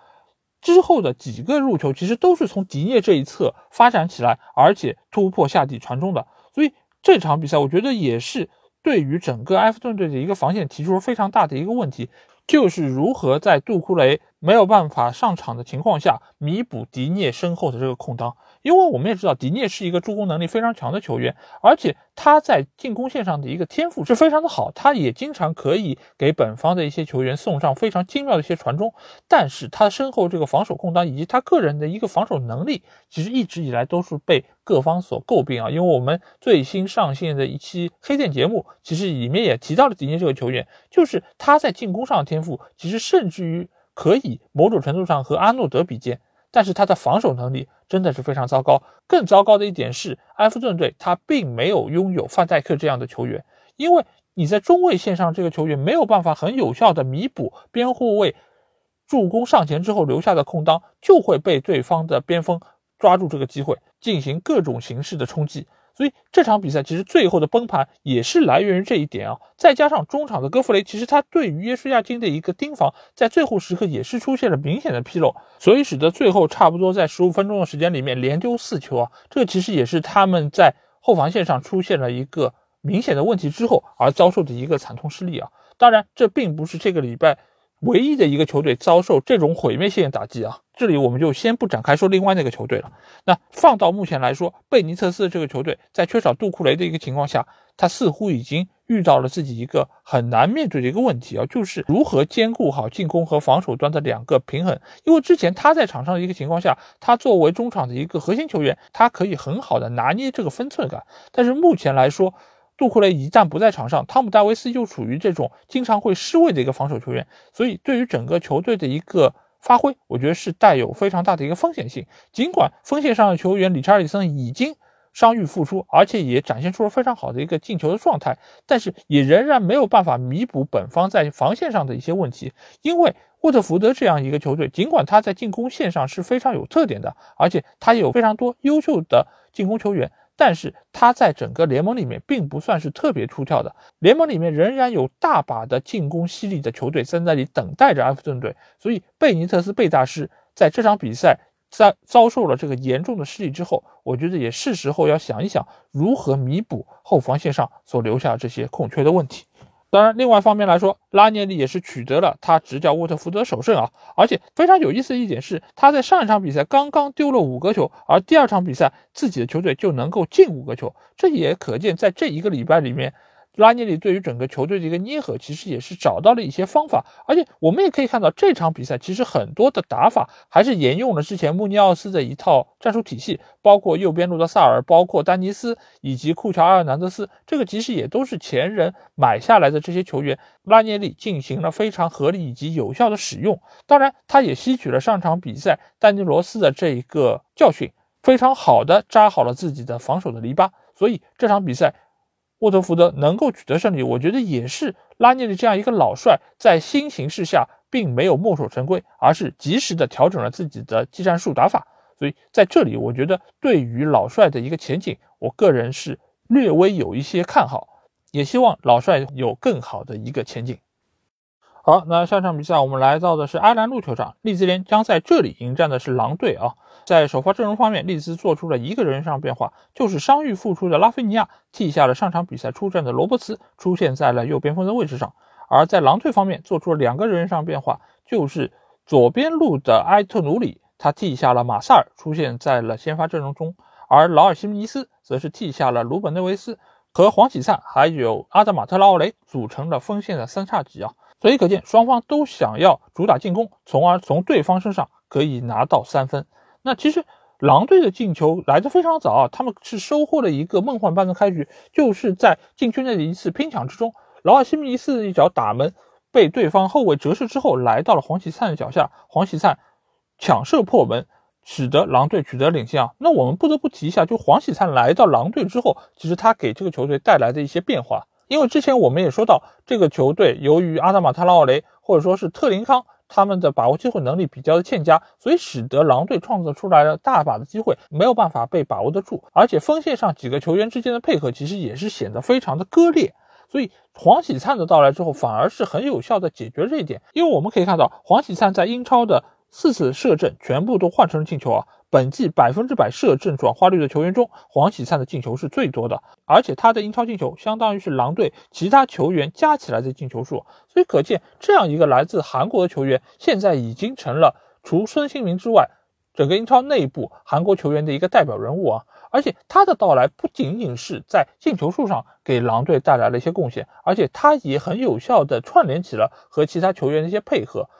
之后的几个入球其实都是从迪涅这一侧发展起来，而且突破下底传中的。所以这场比赛我觉得也是对于整个埃弗顿队的一个防线提出了非常大的一个问题，就是如何在杜库雷没有办法上场的情况下弥补迪涅身后的这个空当。因为我们也知道，迪涅是一个助攻能力非常强的球员，而且他在进攻线上的一个天赋是非常的好，他也经常可以给本方的一些球员送上非常精妙的一些传中。但是他身后这个防守空当以及他个人的一个防守能力，其实一直以来都是被各方所诟病啊。因为我们最新上线的一期黑店节目，其实里面也提到了迪涅这个球员，就是他在进攻上的天赋，其实甚至于可以某种程度上和阿诺德比肩。但是他的防守能力真的是非常糟糕。更糟糕的一点是，埃弗顿队他并没有拥有范戴克这样的球员，因为你在中卫线上这个球员没有办法很有效的弥补边后卫助攻上前之后留下的空当，就会被对方的边锋抓住这个机会，进行各种形式的冲击。所以这场比赛其实最后的崩盘也是来源于这一点啊，再加上中场的戈弗雷，其实他对于约书亚金的一个盯防，在最后时刻也是出现了明显的纰漏，所以使得最后差不多在十五分钟的时间里面连丢四球啊，这其实也是他们在后防线上出现了一个明显的问题之后而遭受的一个惨痛失利啊。当然，这并不是这个礼拜。唯一的一个球队遭受这种毁灭性打击啊！这里我们就先不展开说另外那个球队了。那放到目前来说，贝尼特斯这个球队在缺少杜库雷的一个情况下，他似乎已经遇到了自己一个很难面对的一个问题啊，就是如何兼顾好进攻和防守端的两个平衡。因为之前他在场上的一个情况下，他作为中场的一个核心球员，他可以很好的拿捏这个分寸感。但是目前来说，杜库雷一旦不在场上，汤姆戴维斯又处于这种经常会失位的一个防守球员，所以对于整个球队的一个发挥，我觉得是带有非常大的一个风险性。尽管锋线上的球员理查利森已经伤愈复出，而且也展现出了非常好的一个进球的状态，但是也仍然没有办法弥补本方在防线上的一些问题。因为沃特福德这样一个球队，尽管他在进攻线上是非常有特点的，而且他有非常多优秀的进攻球员。但是他在整个联盟里面并不算是特别出挑的，联盟里面仍然有大把的进攻犀利的球队在那里等待着埃弗顿队，所以贝尼特斯贝大师在这场比赛在遭受了这个严重的失利之后，我觉得也是时候要想一想如何弥补后防线上所留下这些空缺的问题。当然，另外一方面来说，拉涅利也是取得了他执教沃特福德首胜啊！而且非常有意思的一点是，他在上一场比赛刚刚丢了五个球，而第二场比赛自己的球队就能够进五个球，这也可见在这一个礼拜里面。拉涅利对于整个球队的一个捏合，其实也是找到了一些方法，而且我们也可以看到这场比赛其实很多的打法还是沿用了之前穆尼奥斯的一套战术体系，包括右边路的萨尔，包括丹尼斯以及库乔阿尔南德斯，这个其实也都是前人买下来的这些球员，拉涅利进行了非常合理以及有效的使用。当然，他也吸取了上场比赛丹尼罗斯的这一个教训，非常好的扎好了自己的防守的篱笆，所以这场比赛。沃特福德能够取得胜利，我觉得也是拉涅利这样一个老帅在新形势下并没有墨守成规，而是及时的调整了自己的技战术打法。所以在这里，我觉得对于老帅的一个前景，我个人是略微有一些看好，也希望老帅有更好的一个前景。好，那下场比赛我们来到的是埃兰路球场，利兹联将在这里迎战的是狼队啊。在首发阵容方面，利兹做出了一个人上变化，就是伤愈复出的拉菲尼亚替下了上场比赛出战的罗伯茨，出现在了右边锋的位置上。而在狼队方面，做出了两个人上变化，就是左边路的埃特努里，他替下了马萨尔，出现在了先发阵容中。而劳尔西尼斯则是替下了鲁本内维斯，和黄喜灿还有阿德马特拉奥雷组成了锋线的三叉戟啊。所以可见，双方都想要主打进攻，从而从对方身上可以拿到三分。那其实狼队的进球来的非常早啊，他们是收获了一个梦幻般的开局，就是在禁区内的一次拼抢之中，劳尔·西米尼斯一脚打门，被对方后卫折射之后，来到了黄喜灿的脚下，黄喜灿抢射破门，使得狼队取得领先啊。那我们不得不提一下，就黄喜灿来到狼队之后，其实他给这个球队带来的一些变化，因为之前我们也说到，这个球队由于阿达马·特拉奥雷或者说是特林康。他们的把握机会能力比较的欠佳，所以使得狼队创造出来了大把的机会，没有办法被把握得住。而且锋线上几个球员之间的配合其实也是显得非常的割裂。所以黄喜灿的到来之后，反而是很有效的解决这一点。因为我们可以看到，黄喜灿在英超的四次射正全部都换成了进球啊。本季百分之百射正转化率的球员中，黄喜灿的进球是最多的，而且他的英超进球相当于是狼队其他球员加起来的进球数，所以可见这样一个来自韩国的球员，现在已经成了除孙兴民之外，整个英超内部韩国球员的一个代表人物啊！而且他的到来不仅仅是在进球数上给狼队带来了一些贡献，而且他也很有效的串联起了和其他球员的一些配合。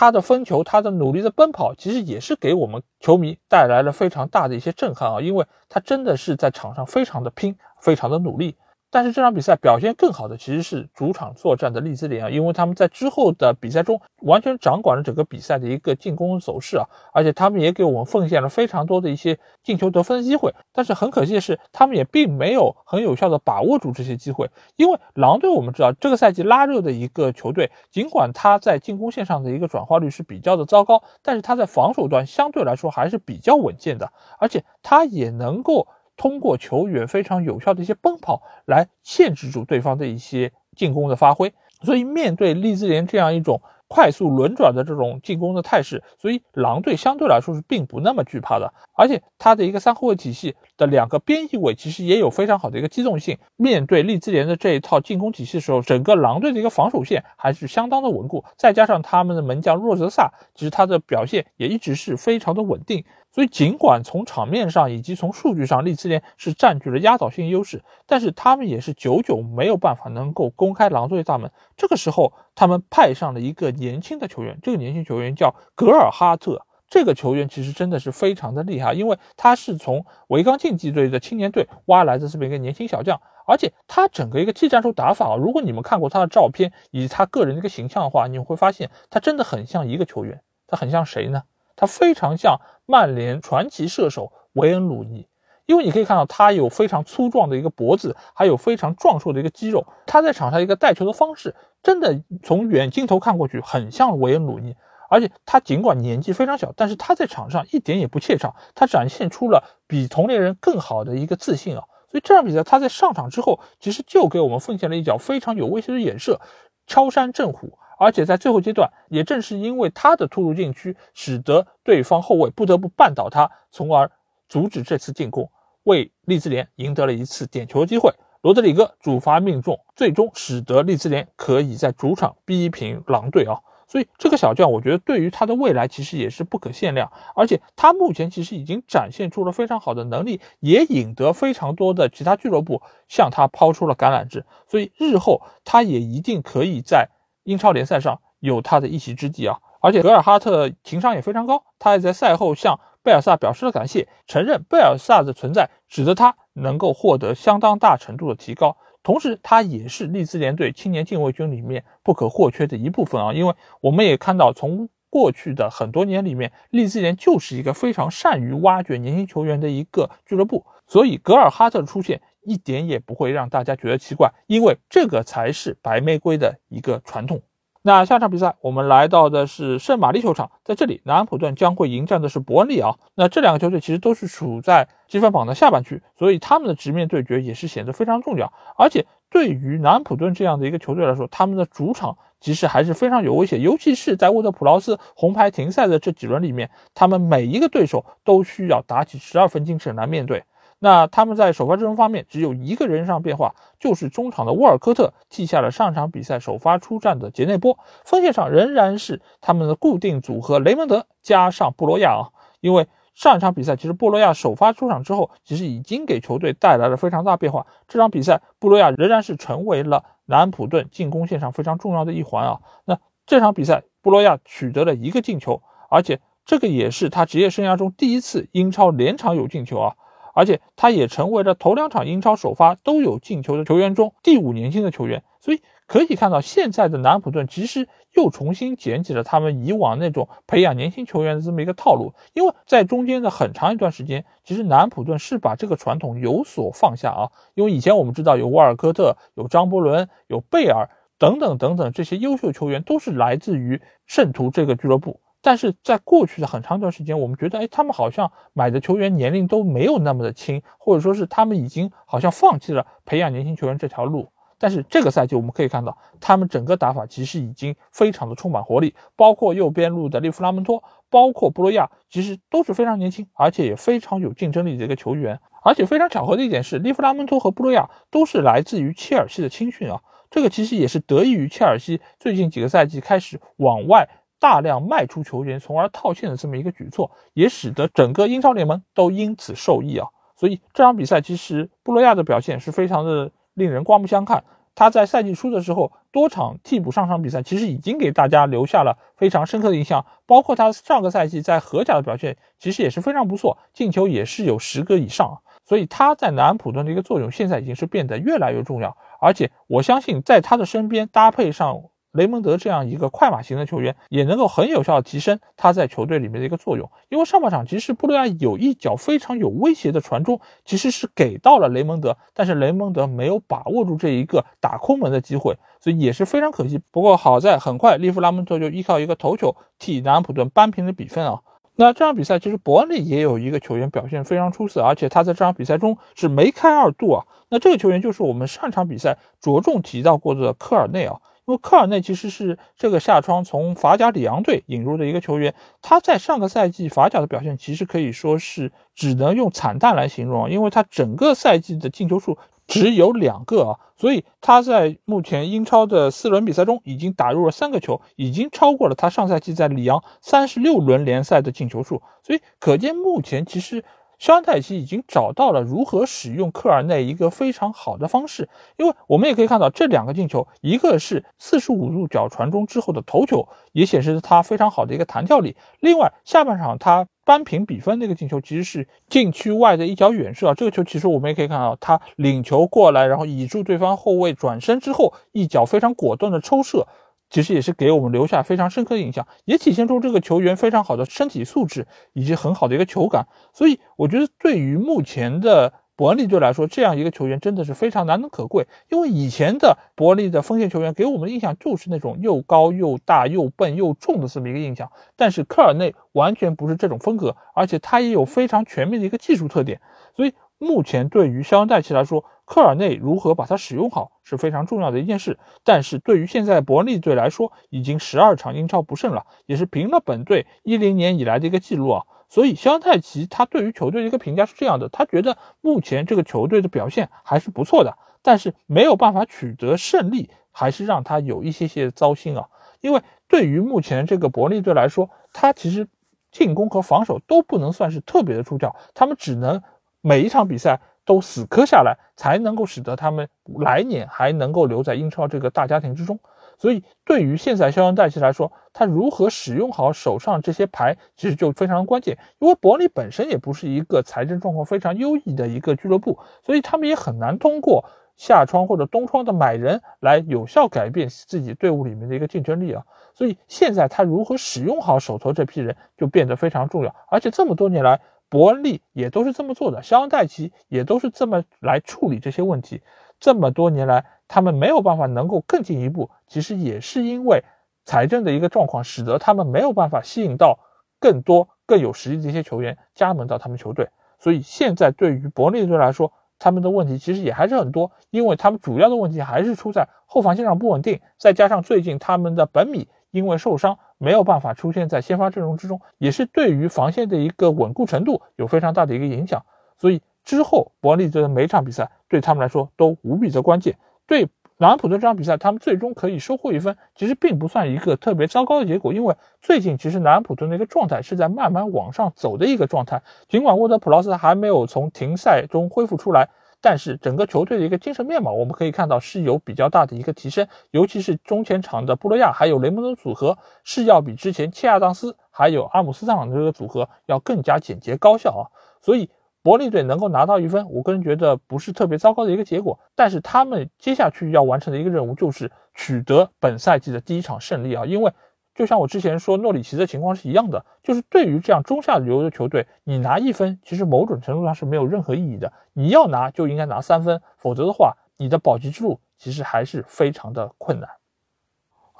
他的分球，他的努力的奔跑，其实也是给我们球迷带来了非常大的一些震撼啊！因为他真的是在场上非常的拼，非常的努力。但是这场比赛表现更好的其实是主场作战的利兹联啊，因为他们在之后的比赛中完全掌管了整个比赛的一个进攻走势啊，而且他们也给我们奉献了非常多的一些进球得分的机会。但是很可惜的是，他们也并没有很有效的把握住这些机会。因为狼队我们知道这个赛季拉热的一个球队，尽管他在进攻线上的一个转化率是比较的糟糕，但是他在防守端相对来说还是比较稳健的，而且他也能够。通过球员非常有效的一些奔跑来限制住对方的一些进攻的发挥，所以面对利兹联这样一种。快速轮转的这种进攻的态势，所以狼队相对来说是并不那么惧怕的。而且他的一个三后卫体系的两个边翼位其实也有非常好的一个机动性。面对利兹联的这一套进攻体系的时候，整个狼队的一个防守线还是相当的稳固。再加上他们的门将若泽萨，其实他的表现也一直是非常的稳定。所以尽管从场面上以及从数据上，利兹联是占据了压倒性优势，但是他们也是久久没有办法能够公开狼队大门。这个时候，他们派上了一个。年轻的球员，这个年轻球员叫格尔哈特。这个球员其实真的是非常的厉害，因为他是从维冈竞技队的青年队挖来的这么一个年轻小将，而且他整个一个技战术打法，如果你们看过他的照片以及他个人的一个形象的话，你会发现他真的很像一个球员。他很像谁呢？他非常像曼联传奇射手维恩鲁尼。因为你可以看到，他有非常粗壮的一个脖子，还有非常壮硕的一个肌肉。他在场上一个带球的方式，真的从远镜头看过去很像维恩鲁尼。而且他尽管年纪非常小，但是他在场上一点也不怯场，他展现出了比同龄人更好的一个自信啊。所以这场比赛他在上场之后，其实就给我们奉献了一脚非常有威胁的远射，敲山震虎。而且在最后阶段，也正是因为他的突入禁区，使得对方后卫不得不绊倒他，从而阻止这次进攻。为利兹联赢得了一次点球机会，罗德里戈主罚命中，最终使得利兹联可以在主场逼平狼队啊！所以这个小将，我觉得对于他的未来其实也是不可限量，而且他目前其实已经展现出了非常好的能力，也引得非常多的其他俱乐部向他抛出了橄榄枝，所以日后他也一定可以在英超联赛上有他的一席之地啊！而且格尔哈特情商也非常高，他也在赛后向。贝尔萨表示了感谢，承认贝尔萨的存在使得他能够获得相当大程度的提高，同时他也是利兹联队青年禁卫军里面不可或缺的一部分啊！因为我们也看到，从过去的很多年里面，利兹联就是一个非常善于挖掘年轻球员的一个俱乐部，所以格尔哈特的出现一点也不会让大家觉得奇怪，因为这个才是白玫瑰的一个传统。那下场比赛，我们来到的是圣玛丽球场，在这里，南安普顿将会迎战的是伯恩利啊。那这两个球队其实都是处在积分榜的下半区，所以他们的直面对决也是显得非常重要。而且对于南安普顿这样的一个球队来说，他们的主场其实还是非常有威胁，尤其是在沃特普劳斯红牌停赛的这几轮里面，他们每一个对手都需要打起十二分精神来面对。那他们在首发阵容方面只有一个人上变化，就是中场的沃尔科特替下了上场比赛首发出战的杰内波。锋线上仍然是他们的固定组合雷蒙德加上布罗亚啊。因为上一场比赛其实布罗亚首发出场之后，其实已经给球队带来了非常大变化。这场比赛布罗亚仍然是成为了南安普顿进攻线上非常重要的一环啊。那这场比赛布罗亚取得了一个进球，而且这个也是他职业生涯中第一次英超连场有进球啊。而且他也成为了头两场英超首发都有进球的球员中第五年轻的球员，所以可以看到现在的南普顿其实又重新捡起了他们以往那种培养年轻球员的这么一个套路。因为在中间的很长一段时间，其实南普顿是把这个传统有所放下啊。因为以前我们知道有沃尔科特、有张伯伦、有贝尔等等等等这些优秀球员都是来自于圣徒这个俱乐部。但是在过去的很长一段时间，我们觉得，哎，他们好像买的球员年龄都没有那么的轻，或者说是他们已经好像放弃了培养年轻球员这条路。但是这个赛季我们可以看到，他们整个打法其实已经非常的充满活力，包括右边路的利弗拉门托，包括布洛亚，其实都是非常年轻，而且也非常有竞争力的一个球员。而且非常巧合的一点是，利弗拉门托和布洛亚都是来自于切尔西的青训啊，这个其实也是得益于切尔西最近几个赛季开始往外。大量卖出球员，从而套现的这么一个举措，也使得整个英超联盟都因此受益啊。所以这场比赛其实布洛亚的表现是非常的令人刮目相看。他在赛季初的时候多场替补上场比赛，其实已经给大家留下了非常深刻的印象。包括他上个赛季在荷甲的表现，其实也是非常不错，进球也是有十个以上。所以他在南安普顿的一个作用现在已经是变得越来越重要，而且我相信在他的身边搭配上。雷蒙德这样一个快马型的球员，也能够很有效的提升他在球队里面的一个作用。因为上半场其实布雷亚有一脚非常有威胁的传中，其实是给到了雷蒙德，但是雷蒙德没有把握住这一个打空门的机会，所以也是非常可惜。不过好在很快利弗拉蒙特就依靠一个头球替南安普顿扳平了比分啊。那这场比赛其实伯恩利也有一个球员表现非常出色，而且他在这场比赛中是梅开二度啊。那这个球员就是我们上场比赛着重提到过的科尔内啊。因为科尔内其实是这个夏窗从法甲里昂队引入的一个球员，他在上个赛季法甲的表现其实可以说是只能用惨淡来形容，因为他整个赛季的进球数只有两个啊，所以他在目前英超的四轮比赛中已经打入了三个球，已经超过了他上赛季在里昂三十六轮联赛的进球数，所以可见目前其实。肖恩泰奇已经找到了如何使用科尔内一个非常好的方式，因为我们也可以看到这两个进球，一个是四十五度角传中之后的头球，也显示他非常好的一个弹跳力。另外，下半场他扳平比分那个进球其实是禁区外的一脚远射啊，这个球其实我们也可以看到，他领球过来，然后倚住对方后卫转身之后，一脚非常果断的抽射。其实也是给我们留下非常深刻的印象，也体现出这个球员非常好的身体素质以及很好的一个球感。所以我觉得，对于目前的伯恩利队来说，这样一个球员真的是非常难能可贵。因为以前的伯恩利的锋线球员给我们的印象就是那种又高又大又笨又重的这么一个印象，但是科尔内完全不是这种风格，而且他也有非常全面的一个技术特点。所以目前对于肖恩戴奇来说，科尔内如何把它使用好是非常重要的一件事，但是对于现在伯恩利队来说，已经十二场英超不胜了，也是平了本队一零年以来的一个记录啊。所以肖泰奇他对于球队的一个评价是这样的，他觉得目前这个球队的表现还是不错的，但是没有办法取得胜利，还是让他有一些些糟心啊。因为对于目前这个伯恩利队来说，他其实进攻和防守都不能算是特别的出挑，他们只能每一场比赛。都死磕下来，才能够使得他们来年还能够留在英超这个大家庭之中。所以，对于现在肖恩戴奇来说，他如何使用好手上这些牌，其实就非常关键。因为伯利本身也不是一个财政状况非常优异的一个俱乐部，所以他们也很难通过夏窗或者冬窗的买人来有效改变自己队伍里面的一个竞争力啊。所以，现在他如何使用好手头这批人，就变得非常重要。而且这么多年来，伯恩利也都是这么做的，肖恩戴奇也都是这么来处理这些问题。这么多年来，他们没有办法能够更进一步，其实也是因为财政的一个状况，使得他们没有办法吸引到更多更有实力的一些球员加盟到他们球队。所以现在对于伯恩利队来说，他们的问题其实也还是很多，因为他们主要的问题还是出在后防线上不稳定，再加上最近他们的本米因为受伤。没有办法出现在先发阵容之中，也是对于防线的一个稳固程度有非常大的一个影响。所以之后伯恩利的每场比赛对他们来说都无比的关键。对南安普顿这场比赛，他们最终可以收获一分，其实并不算一个特别糟糕的结果，因为最近其实南安普顿的一个状态是在慢慢往上走的一个状态。尽管沃德普劳斯还没有从停赛中恢复出来。但是整个球队的一个精神面貌，我们可以看到是有比较大的一个提升，尤其是中前场的布洛亚还有雷蒙德组合，是要比之前切亚当斯还有阿姆斯特朗的这个组合要更加简洁高效啊。所以伯利队能够拿到一分，我个人觉得不是特别糟糕的一个结果。但是他们接下去要完成的一个任务就是取得本赛季的第一场胜利啊，因为。就像我之前说诺里奇的情况是一样的，就是对于这样中下游的球队，你拿一分，其实某种程度上是没有任何意义的。你要拿就应该拿三分，否则的话，你的保级之路其实还是非常的困难。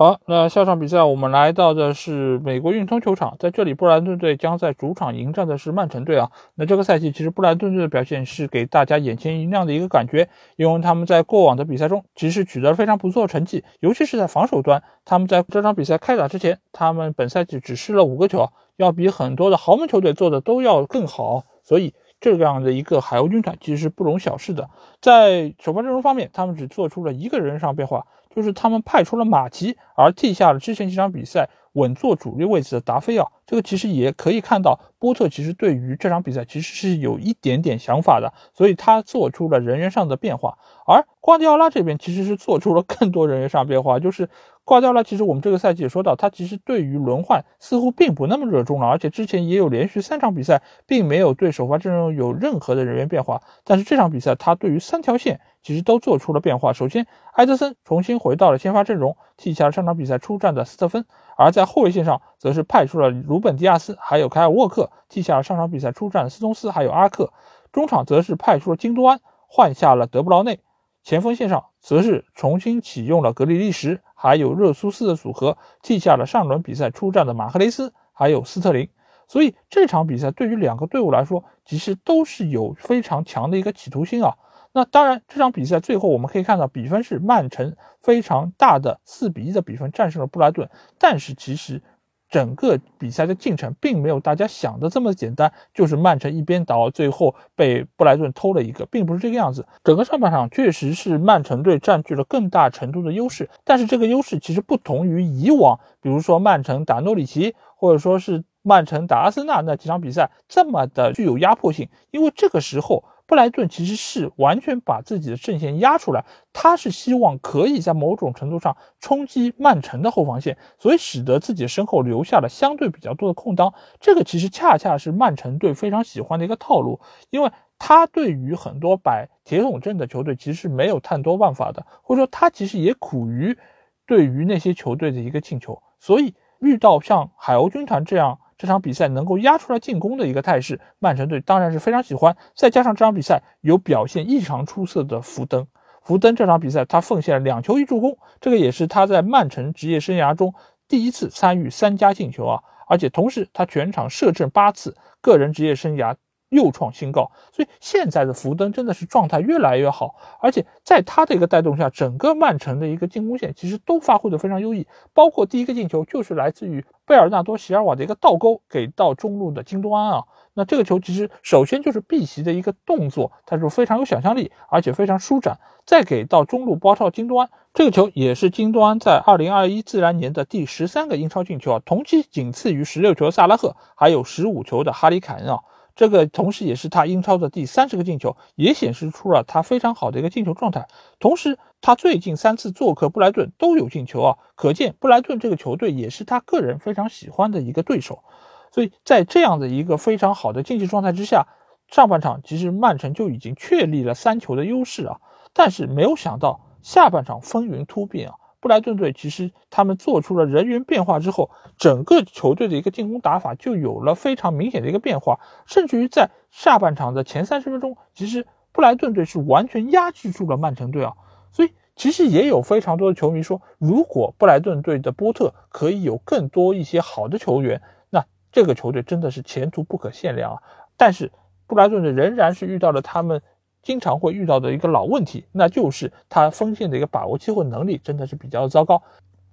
好，那下场比赛我们来到的是美国运通球场，在这里布兰顿队将在主场迎战的是曼城队啊。那这个赛季其实布兰顿队的表现是给大家眼前一亮的一个感觉，因为他们在过往的比赛中其实取得了非常不错的成绩，尤其是在防守端，他们在这场比赛开打之前，他们本赛季只失了五个球，要比很多的豪门球队做的都要更好，所以这样的一个海鸥军团其实是不容小视的。在首发阵容方面，他们只做出了一个人上变化。就是他们派出了马吉，而替下了之前几场比赛稳坐主力位置的达菲奥。这个其实也可以看到，波特其实对于这场比赛其实是有一点点想法的，所以他做出了人员上的变化。而瓜迪奥拉这边其实是做出了更多人员上变化，就是瓜迪奥拉其实我们这个赛季也说到，他其实对于轮换似乎并不那么热衷了，而且之前也有连续三场比赛并没有对首发阵容有任何的人员变化。但是这场比赛他对于三条线其实都做出了变化。首先，埃德森重新回到了先发阵容，替下了上场比赛出战的斯特芬；而在后卫线上，则是派出了鲁本迪亚斯还有凯尔沃克，替下了上场比赛出战的斯通斯还有阿克。中场则是派出了京多安，换下了德布劳内。前锋线上则是重新启用了格里利什，还有热苏斯的组合，替下了上轮比赛出战的马赫雷斯，还有斯特林。所以这场比赛对于两个队伍来说，其实都是有非常强的一个企图心啊。那当然，这场比赛最后我们可以看到，比分是曼城非常大的四比一的比分战胜了布莱顿，但是其实。整个比赛的进程并没有大家想的这么简单，就是曼城一边倒，最后被布莱顿偷了一个，并不是这个样子。整个上半场确实是曼城队占据了更大程度的优势，但是这个优势其实不同于以往，比如说曼城打诺里奇，或者说是曼城打阿森纳那几场比赛这么的具有压迫性，因为这个时候。布莱顿其实是完全把自己的阵线压出来，他是希望可以在某种程度上冲击曼城的后防线，所以使得自己身后留下了相对比较多的空当。这个其实恰恰是曼城队非常喜欢的一个套路，因为他对于很多摆铁桶阵的球队其实是没有太多办法的，或者说他其实也苦于对于那些球队的一个进球，所以遇到像海鸥军团这样。这场比赛能够压出来进攻的一个态势，曼城队当然是非常喜欢。再加上这场比赛有表现异常出色的福登，福登这场比赛他奉献了两球一助攻，这个也是他在曼城职业生涯中第一次参与三加进球啊！而且同时他全场射正八次，个人职业生涯。又创新高，所以现在的福登真的是状态越来越好，而且在他的一个带动下，整个曼城的一个进攻线其实都发挥的非常优异，包括第一个进球就是来自于贝尔纳多·席尔瓦的一个倒钩给到中路的京多安啊，那这个球其实首先就是避席的一个动作，它是非常有想象力，而且非常舒展，再给到中路包抄京多安，这个球也是京多安在二零二一自然年的第十三个英超进球啊，同期仅次于十六球的萨拉赫，还有十五球的哈里凯恩啊。这个同时也是他英超的第三十个进球，也显示出了他非常好的一个进球状态。同时，他最近三次做客布莱顿都有进球啊，可见布莱顿这个球队也是他个人非常喜欢的一个对手。所以在这样的一个非常好的竞技状态之下，上半场其实曼城就已经确立了三球的优势啊，但是没有想到下半场风云突变啊。布莱顿队其实他们做出了人员变化之后，整个球队的一个进攻打法就有了非常明显的一个变化，甚至于在下半场的前三十分钟，其实布莱顿队是完全压制住了曼城队啊。所以其实也有非常多的球迷说，如果布莱顿队的波特可以有更多一些好的球员，那这个球队真的是前途不可限量啊。但是布莱顿队仍然是遇到了他们。经常会遇到的一个老问题，那就是他锋线的一个把握机会能力真的是比较糟糕。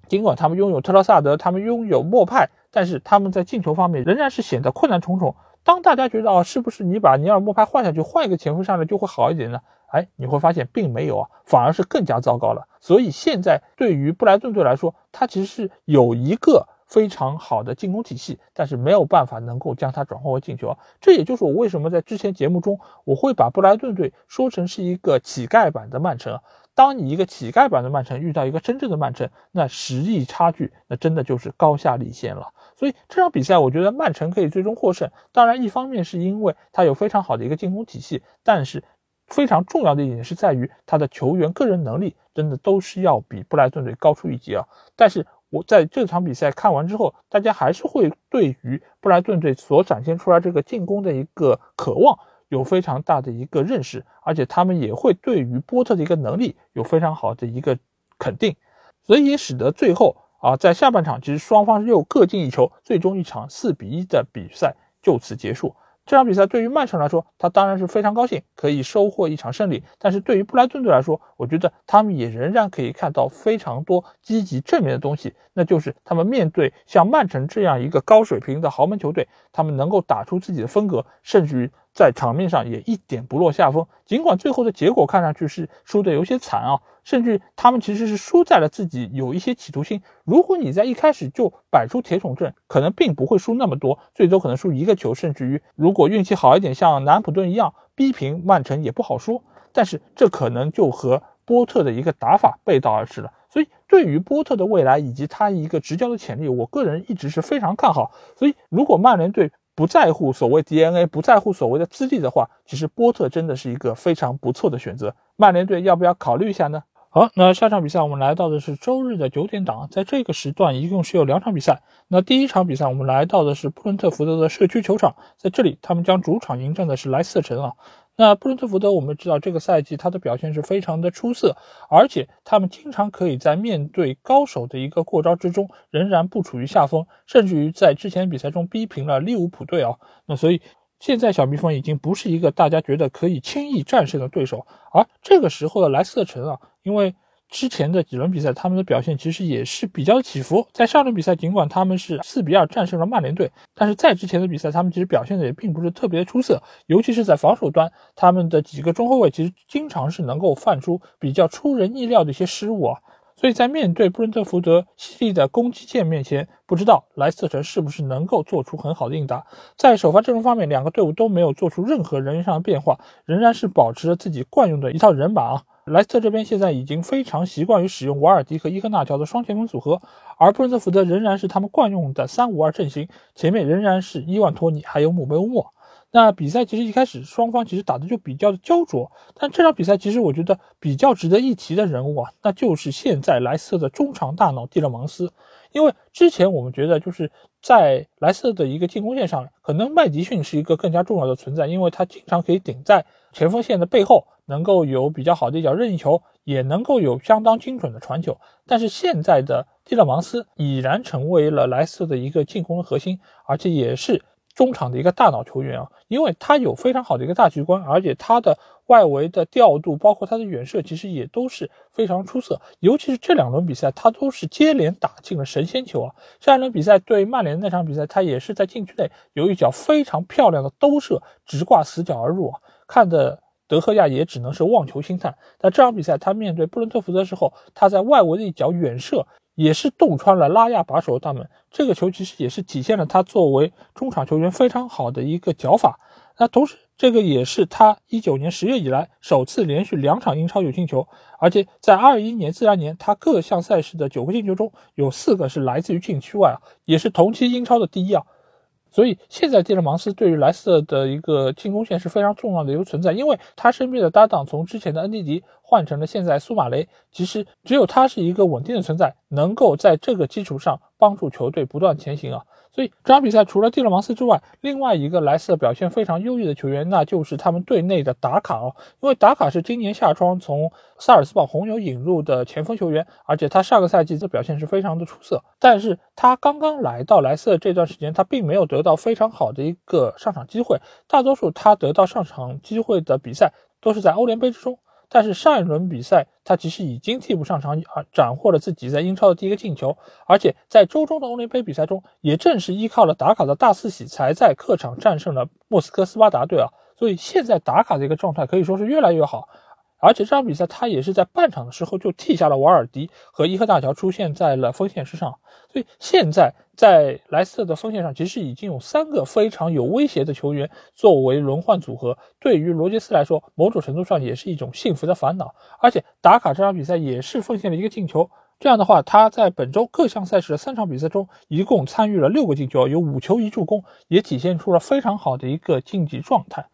尽管他们拥有特劳萨德，他们拥有莫派，但是他们在进球方面仍然是显得困难重重。当大家觉得啊，是不是你把尼尔莫派换下去，换一个前锋上来就会好一点呢？哎，你会发现并没有啊，反而是更加糟糕了。所以现在对于布莱顿队来说，他其实是有一个。非常好的进攻体系，但是没有办法能够将它转化为进球。这也就是我为什么在之前节目中我会把布莱顿队说成是一个乞丐版的曼城。当你一个乞丐版的曼城遇到一个真正的曼城，那实力差距那真的就是高下立现了。所以这场比赛我觉得曼城可以最终获胜。当然，一方面是因为他有非常好的一个进攻体系，但是非常重要的一点是在于他的球员个人能力真的都是要比布莱顿队高出一级啊。但是。在这场比赛看完之后，大家还是会对于布莱顿队所展现出来这个进攻的一个渴望有非常大的一个认识，而且他们也会对于波特的一个能力有非常好的一个肯定，所以也使得最后啊，在下半场其实双方又各进一球，最终一场四比一的比赛就此结束。这场比赛对于曼城来说，他当然是非常高兴，可以收获一场胜利。但是对于布莱顿队来说，我觉得他们也仍然可以看到非常多积极正面的东西，那就是他们面对像曼城这样一个高水平的豪门球队，他们能够打出自己的风格，甚至于。在场面上也一点不落下风，尽管最后的结果看上去是输的有些惨啊，甚至他们其实是输在了自己有一些企图心。如果你在一开始就摆出铁桶阵，可能并不会输那么多，最多可能输一个球，甚至于如果运气好一点，像南普顿一样逼平曼城也不好说。但是这可能就和波特的一个打法背道而驰了。所以对于波特的未来以及他一个执教的潜力，我个人一直是非常看好。所以如果曼联队不在乎所谓 DNA，不在乎所谓的资历的话，其实波特真的是一个非常不错的选择。曼联队要不要考虑一下呢？好，那下场比赛我们来到的是周日的九点档，在这个时段一共是有两场比赛。那第一场比赛我们来到的是布伦特福德的社区球场，在这里他们将主场迎战的是莱斯特城啊。那布伦特福德我们知道这个赛季他的表现是非常的出色，而且他们经常可以在面对高手的一个过招之中仍然不处于下风，甚至于在之前比赛中逼平了利物浦队啊。那所以。现在小蜜蜂已经不是一个大家觉得可以轻易战胜的对手，而这个时候的莱斯特城啊，因为之前的几轮比赛他们的表现其实也是比较起伏。在上轮比赛，尽管他们是四比二战胜了曼联队，但是在之前的比赛，他们其实表现的也并不是特别出色，尤其是在防守端，他们的几个中后卫其实经常是能够犯出比较出人意料的一些失误啊。所以在面对布伦特福德犀利的攻击线面前，不知道莱斯特城是不是能够做出很好的应答。在首发阵容方面，两个队伍都没有做出任何人员上的变化，仍然是保持着自己惯用的一套人马啊。莱斯特这边现在已经非常习惯于使用瓦尔迪和伊科纳乔的双前锋组合，而布伦特福德仍然是他们惯用的三五二阵型，前面仍然是伊万托尼还有姆贝乌莫。那比赛其实一开始双方其实打的就比较的焦灼，但这场比赛其实我觉得比较值得一提的人物啊，那就是现在莱斯特的中场大脑蒂勒芒斯。因为之前我们觉得就是在莱斯特的一个进攻线上，可能麦迪逊是一个更加重要的存在，因为他经常可以顶在前锋线的背后，能够有比较好的一脚任意球，也能够有相当精准的传球。但是现在的蒂勒芒斯已然成为了莱斯特的一个进攻的核心，而且也是。中场的一个大脑球员啊，因为他有非常好的一个大局观，而且他的外围的调度，包括他的远射，其实也都是非常出色。尤其是这两轮比赛，他都是接连打进了神仙球啊！上一轮比赛对曼联那场比赛，他也是在禁区内有一脚非常漂亮的兜射，直挂死角而入啊！看的德赫亚也只能是望球兴叹。在这场比赛，他面对布伦特福德的时候，他在外围的一脚远射。也是洞穿了拉亚把手的大门，这个球其实也是体现了他作为中场球员非常好的一个脚法。那同时，这个也是他一九年十月以来首次连续两场英超有进球，而且在二一年自然年，他各项赛事的九个进球中有四个是来自于禁区外啊，也是同期英超的第一啊。所以现在蒂勒芒斯对于莱斯特的一个进攻线是非常重要的一个存在，因为他身边的搭档从之前的恩迪迪换成了现在苏马雷，其实只有他是一个稳定的存在，能够在这个基础上帮助球队不断前行啊。所以这场比赛除了蒂勒芒斯之外，另外一个莱斯特表现非常优异的球员，那就是他们队内的达卡哦。因为达卡是今年夏窗从萨尔斯堡红牛引入的前锋球员，而且他上个赛季的表现是非常的出色。但是他刚刚来到莱斯特这段时间，他并没有得到非常好的一个上场机会，大多数他得到上场机会的比赛都是在欧联杯之中。但是上一轮比赛，他其实已经替补上场，啊，斩获了自己在英超的第一个进球。而且在周中的欧联杯比赛中，也正是依靠了达卡的大四喜，才在客场战胜了莫斯科斯巴达队啊。所以现在打卡的一个状态可以说是越来越好。而且这场比赛他也是在半场的时候就替下了瓦尔迪和伊赫大乔出现在了锋线之上。所以现在在莱斯特的锋线上，其实已经有三个非常有威胁的球员作为轮换组合。对于罗杰斯来说，某种程度上也是一种幸福的烦恼。而且打卡这场比赛也是奉献了一个进球。这样的话，他在本周各项赛事的三场比赛中，一共参与了六个进球，有五球一助攻，也体现出了非常好的一个竞技状态。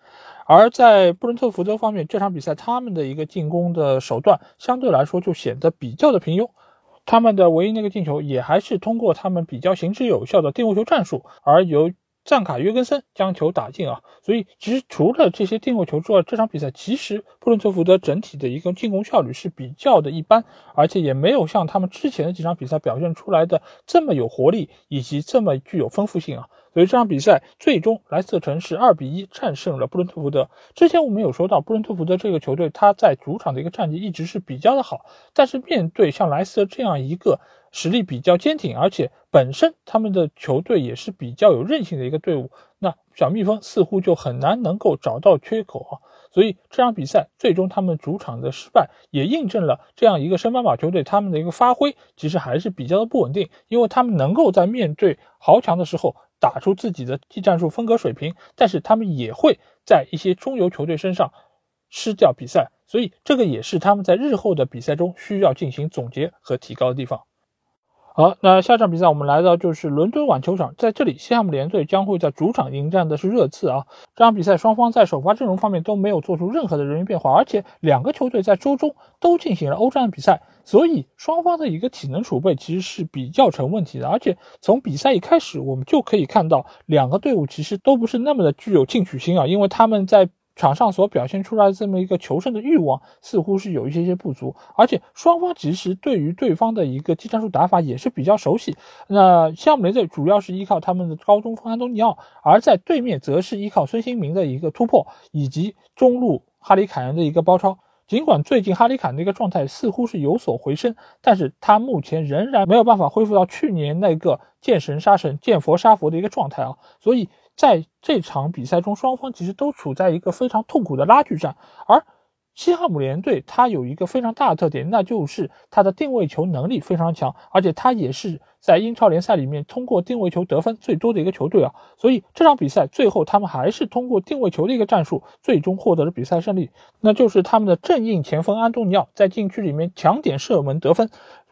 而在布伦特福德方面，这场比赛他们的一个进攻的手段相对来说就显得比较的平庸。他们的唯一那个进球也还是通过他们比较行之有效的定位球战术，而由赞卡约根森将球打进啊。所以其实除了这些定位球之外，这场比赛其实布伦特福德整体的一个进攻效率是比较的一般，而且也没有像他们之前的几场比赛表现出来的这么有活力以及这么具有丰富性啊。所以这场比赛最终莱斯特城是二比一战胜了布伦特福德。之前我们有说到，布伦特福德这个球队他在主场的一个战绩一直是比较的好，但是面对像莱斯特这样一个实力比较坚挺，而且本身他们的球队也是比较有韧性的一个队伍，那小蜜蜂似乎就很难能够找到缺口啊。所以这场比赛最终他们主场的失败，也印证了这样一个升班马球队他们的一个发挥其实还是比较的不稳定，因为他们能够在面对豪强的时候。打出自己的技战术风格水平，但是他们也会在一些中游球队身上失掉比赛，所以这个也是他们在日后的比赛中需要进行总结和提高的地方。好，那下场比赛我们来到就是伦敦碗球场，在这里西汉姆联队将会在主场迎战的是热刺啊。这场比赛双方在首发阵容方面都没有做出任何的人员变化，而且两个球队在周中都进行了欧战比赛，所以双方的一个体能储备其实是比较成问题的。而且从比赛一开始，我们就可以看到两个队伍其实都不是那么的具有进取心啊，因为他们在。场上所表现出来的这么一个求胜的欲望，似乎是有一些些不足，而且双方其实对于对方的一个技战术打法也是比较熟悉。那西汉姆联队主要是依靠他们的高中锋安东尼奥，而在对面则是依靠孙兴民的一个突破以及中路哈里凯恩的一个包抄。尽管最近哈里凯恩的一个状态似乎是有所回升，但是他目前仍然没有办法恢复到去年那个见神杀神、见佛杀佛的一个状态啊，所以。在这场比赛中，双方其实都处在一个非常痛苦的拉锯战。而西汉姆联队它有一个非常大的特点，那就是它的定位球能力非常强，而且它也是在英超联赛里面通过定位球得分最多的一个球队啊。所以这场比赛最后他们还是通过定位球的一个战术，最终获得了比赛胜利。那就是他们的正印前锋安东尼奥在禁区里面抢点射门得分。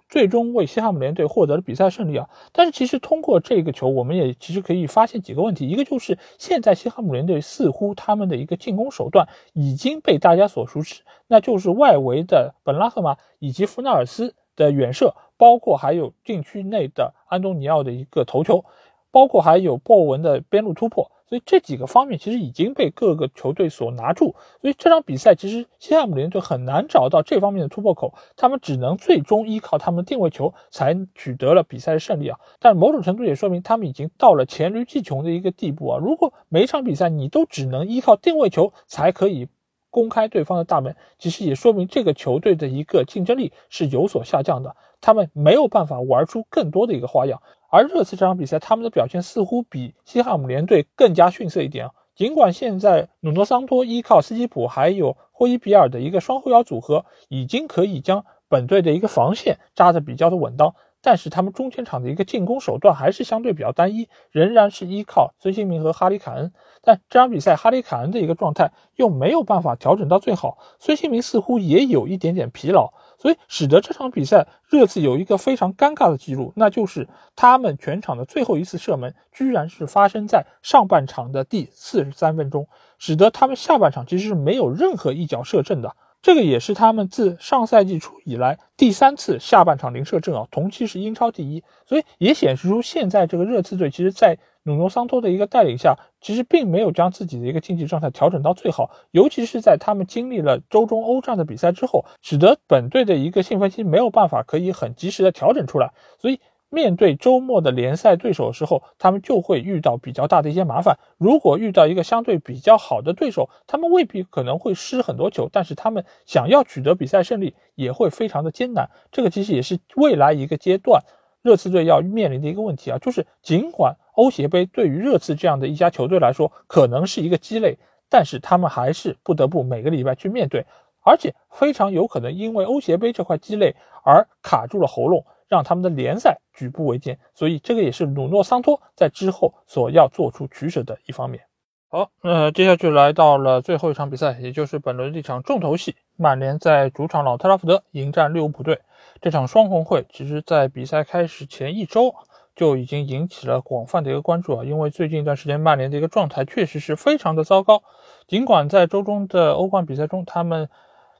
最终为西汉姆联队获得了比赛胜利啊！但是其实通过这个球，我们也其实可以发现几个问题。一个就是现在西汉姆联队似乎他们的一个进攻手段已经被大家所熟知，那就是外围的本拉赫马以及弗纳尔斯的远射，包括还有禁区内的安东尼奥的一个头球，包括还有鲍文的边路突破。所以这几个方面其实已经被各个球队所拿住，所以这场比赛其实西汉姆联队很难找到这方面的突破口，他们只能最终依靠他们的定位球才取得了比赛的胜利啊。但某种程度也说明他们已经到了黔驴技穷的一个地步啊。如果每场比赛你都只能依靠定位球才可以公开对方的大门，其实也说明这个球队的一个竞争力是有所下降的，他们没有办法玩出更多的一个花样。而热刺这场比赛，他们的表现似乎比西汉姆联队更加逊色一点啊。尽管现在努诺桑托依靠斯基普还有霍伊比尔的一个双后腰组合，已经可以将本队的一个防线扎得比较的稳当，但是他们中前场的一个进攻手段还是相对比较单一，仍然是依靠孙兴民和哈里凯恩。但这场比赛，哈里凯恩的一个状态又没有办法调整到最好，孙兴民似乎也有一点点疲劳。所以使得这场比赛热刺有一个非常尴尬的记录，那就是他们全场的最后一次射门居然是发生在上半场的第四十三分钟，使得他们下半场其实是没有任何一脚射正的。这个也是他们自上赛季初以来第三次下半场零射正啊，同期是英超第一，所以也显示出现在这个热刺队其实，在努诺桑托的一个带领下，其实并没有将自己的一个竞技状态调整到最好，尤其是在他们经历了周中欧战的比赛之后，使得本队的一个兴奋期没有办法可以很及时的调整出来，所以。面对周末的联赛对手的时候，他们就会遇到比较大的一些麻烦。如果遇到一个相对比较好的对手，他们未必可能会失很多球，但是他们想要取得比赛胜利也会非常的艰难。这个其实也是未来一个阶段热刺队要面临的一个问题啊，就是尽管欧协杯对于热刺这样的一家球队来说可能是一个鸡肋，但是他们还是不得不每个礼拜去面对，而且非常有可能因为欧协杯这块鸡肋而卡住了喉咙。让他们的联赛举步维艰，所以这个也是鲁诺桑托在之后所要做出取舍的一方面。好，那接下去来到了最后一场比赛，也就是本轮这场重头戏，曼联在主场老特拉福德迎战利物浦队。这场双红会，其实在比赛开始前一周就已经引起了广泛的一个关注啊，因为最近一段时间曼联的一个状态确实是非常的糟糕。尽管在周中的欧冠比赛中，他们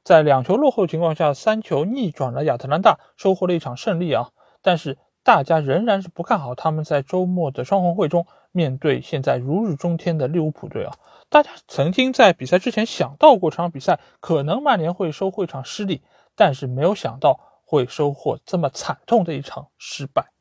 在两球落后情况下，三球逆转了亚特兰大，收获了一场胜利啊！但是大家仍然是不看好他们在周末的双红会中面对现在如日中天的利物浦队啊！大家曾经在比赛之前想到过这场比赛可能曼联会收获一场失利，但是没有想到会收获这么惨痛的一场失败。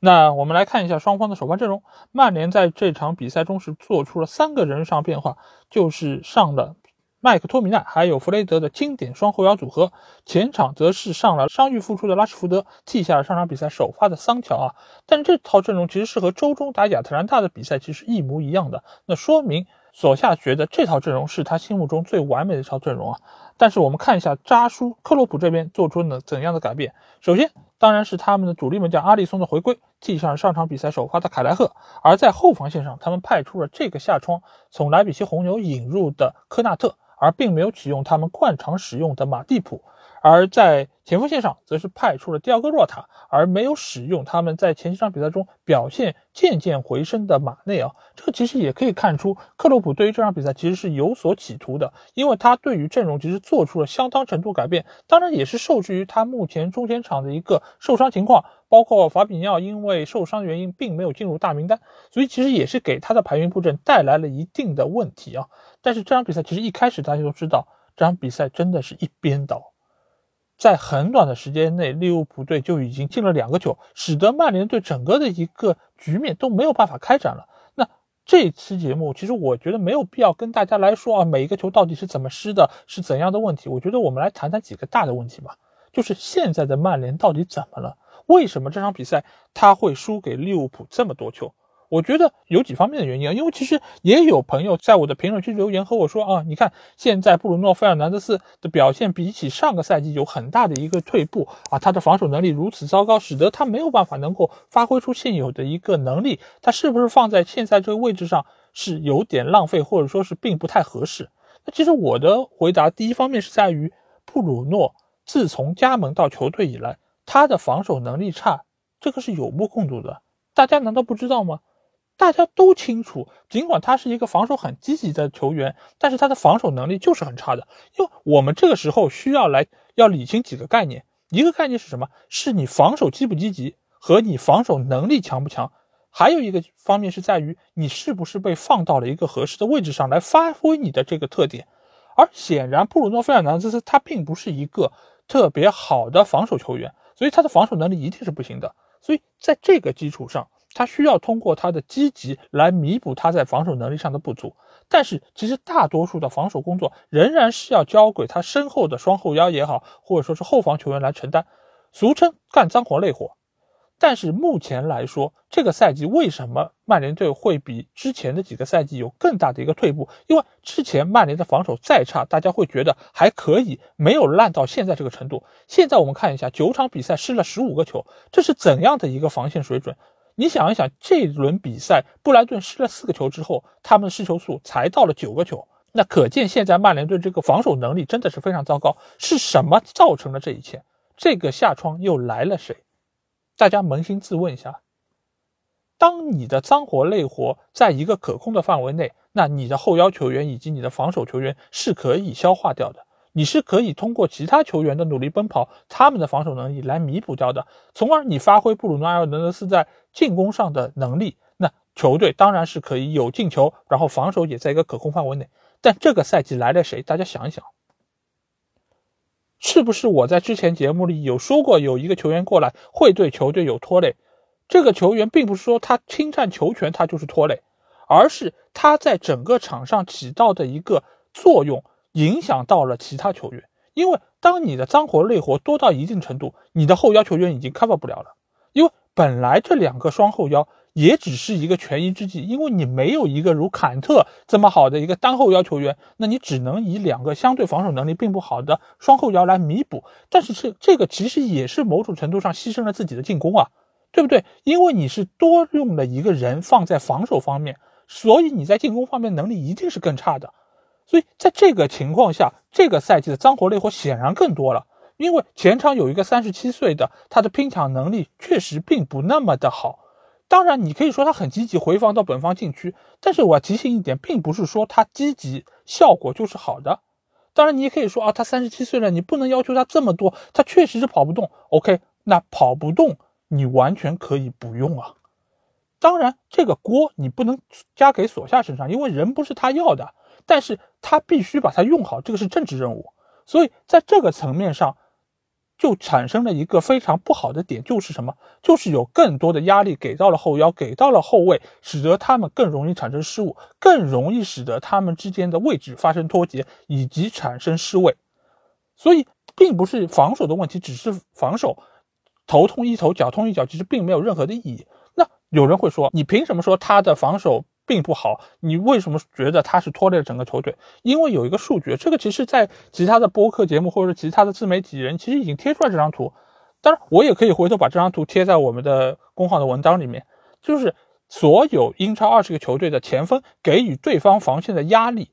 那我们来看一下双方的首发阵容，曼联在这场比赛中是做出了三个人上变化，就是上了。麦克托米奈还有弗雷德的经典双后腰组合，前场则是上了伤愈复出的拉什福德，替下了上场比赛首发的桑乔啊。但这套阵容其实是和周中打亚特兰大的比赛其实一模一样的，那说明索夏觉得这套阵容是他心目中最完美的一套阵容啊。但是我们看一下扎叔克洛普这边做出了怎样的改变，首先当然是他们的主力门将阿里松的回归，替上上场比赛首发的凯莱赫，而在后防线上，他们派出了这个下窗从莱比锡红牛引入的科纳特。而并没有启用他们惯常使用的马蒂普。而在前锋线上，则是派出了第二个若塔，而没有使用他们在前几场比赛中表现渐渐回升的马内啊。这个其实也可以看出，克洛普对于这场比赛其实是有所企图的，因为他对于阵容其实做出了相当程度改变。当然，也是受制于他目前中前场的一个受伤情况，包括法比尼奥因为受伤原因并没有进入大名单，所以其实也是给他的排兵布阵带来了一定的问题啊。但是这场比赛其实一开始大家都知道，这场比赛真的是一边倒。在很短的时间内，利物浦队就已经进了两个球，使得曼联队整个的一个局面都没有办法开展了。那这期节目，其实我觉得没有必要跟大家来说啊，每一个球到底是怎么失的，是怎样的问题。我觉得我们来谈谈几个大的问题吧，就是现在的曼联到底怎么了？为什么这场比赛他会输给利物浦这么多球？我觉得有几方面的原因啊，因为其实也有朋友在我的评论区留言和我说啊，你看现在布鲁诺·费尔南德斯的表现比起上个赛季有很大的一个退步啊，他的防守能力如此糟糕，使得他没有办法能够发挥出现有的一个能力，他是不是放在现在这个位置上是有点浪费，或者说是并不太合适？那其实我的回答第一方面是在于布鲁诺自从加盟到球队以来，他的防守能力差，这个是有目共睹的，大家难道不知道吗？大家都清楚，尽管他是一个防守很积极的球员，但是他的防守能力就是很差的。因为我们这个时候需要来要理清几个概念，一个概念是什么？是你防守积不积极和你防守能力强不强。还有一个方面是在于你是不是被放到了一个合适的位置上来发挥你的这个特点。而显然，布鲁诺·费尔南德斯他并不是一个特别好的防守球员，所以他的防守能力一定是不行的。所以在这个基础上。他需要通过他的积极来弥补他在防守能力上的不足，但是其实大多数的防守工作仍然是要交给他身后的双后腰也好，或者说是后防球员来承担，俗称干脏活累活。但是目前来说，这个赛季为什么曼联队会比之前的几个赛季有更大的一个退步？因为之前曼联的防守再差，大家会觉得还可以，没有烂到现在这个程度。现在我们看一下，九场比赛失了十五个球，这是怎样的一个防线水准？你想一想，这轮比赛布莱顿失了四个球之后，他们的失球数才到了九个球，那可见现在曼联队这个防守能力真的是非常糟糕。是什么造成了这一切？这个下窗又来了谁？大家扪心自问一下。当你的脏活累活在一个可控的范围内，那你的后腰球员以及你的防守球员是可以消化掉的。你是可以通过其他球员的努力奔跑，他们的防守能力来弥补掉的，从而你发挥布鲁诺·埃尔南德斯在进攻上的能力，那球队当然是可以有进球，然后防守也在一个可控范围内。但这个赛季来了谁？大家想一想，是不是我在之前节目里有说过，有一个球员过来会对球队有拖累？这个球员并不是说他侵占球权，他就是拖累，而是他在整个场上起到的一个作用。影响到了其他球员，因为当你的脏活累活多到一定程度，你的后腰球员已经 cover 不了了。因为本来这两个双后腰也只是一个权宜之计，因为你没有一个如坎特这么好的一个单后腰球员，那你只能以两个相对防守能力并不好的双后腰来弥补。但是这这个其实也是某种程度上牺牲了自己的进攻啊，对不对？因为你是多用了一个人放在防守方面，所以你在进攻方面能力一定是更差的。所以在这个情况下，这个赛季的脏活累活显然更多了。因为前场有一个三十七岁的，他的拼抢能力确实并不那么的好。当然，你可以说他很积极回防到本方禁区，但是我要提醒一点，并不是说他积极效果就是好的。当然，你也可以说啊，他三十七岁了，你不能要求他这么多，他确实是跑不动。OK，那跑不动你完全可以不用啊。当然，这个锅你不能加给索夏身上，因为人不是他要的。但是他必须把它用好，这个是政治任务，所以在这个层面上，就产生了一个非常不好的点，就是什么？就是有更多的压力给到了后腰，给到了后卫，使得他们更容易产生失误，更容易使得他们之间的位置发生脱节，以及产生失位。所以，并不是防守的问题，只是防守头痛一头，脚痛一脚，其实并没有任何的意义。那有人会说，你凭什么说他的防守？并不好，你为什么觉得他是拖累了整个球队？因为有一个数据，这个其实在其他的播客节目或者其他的自媒体人其实已经贴出来这张图。当然，我也可以回头把这张图贴在我们的公号的文章里面。就是所有英超二十个球队的前锋给予对方防线的压力，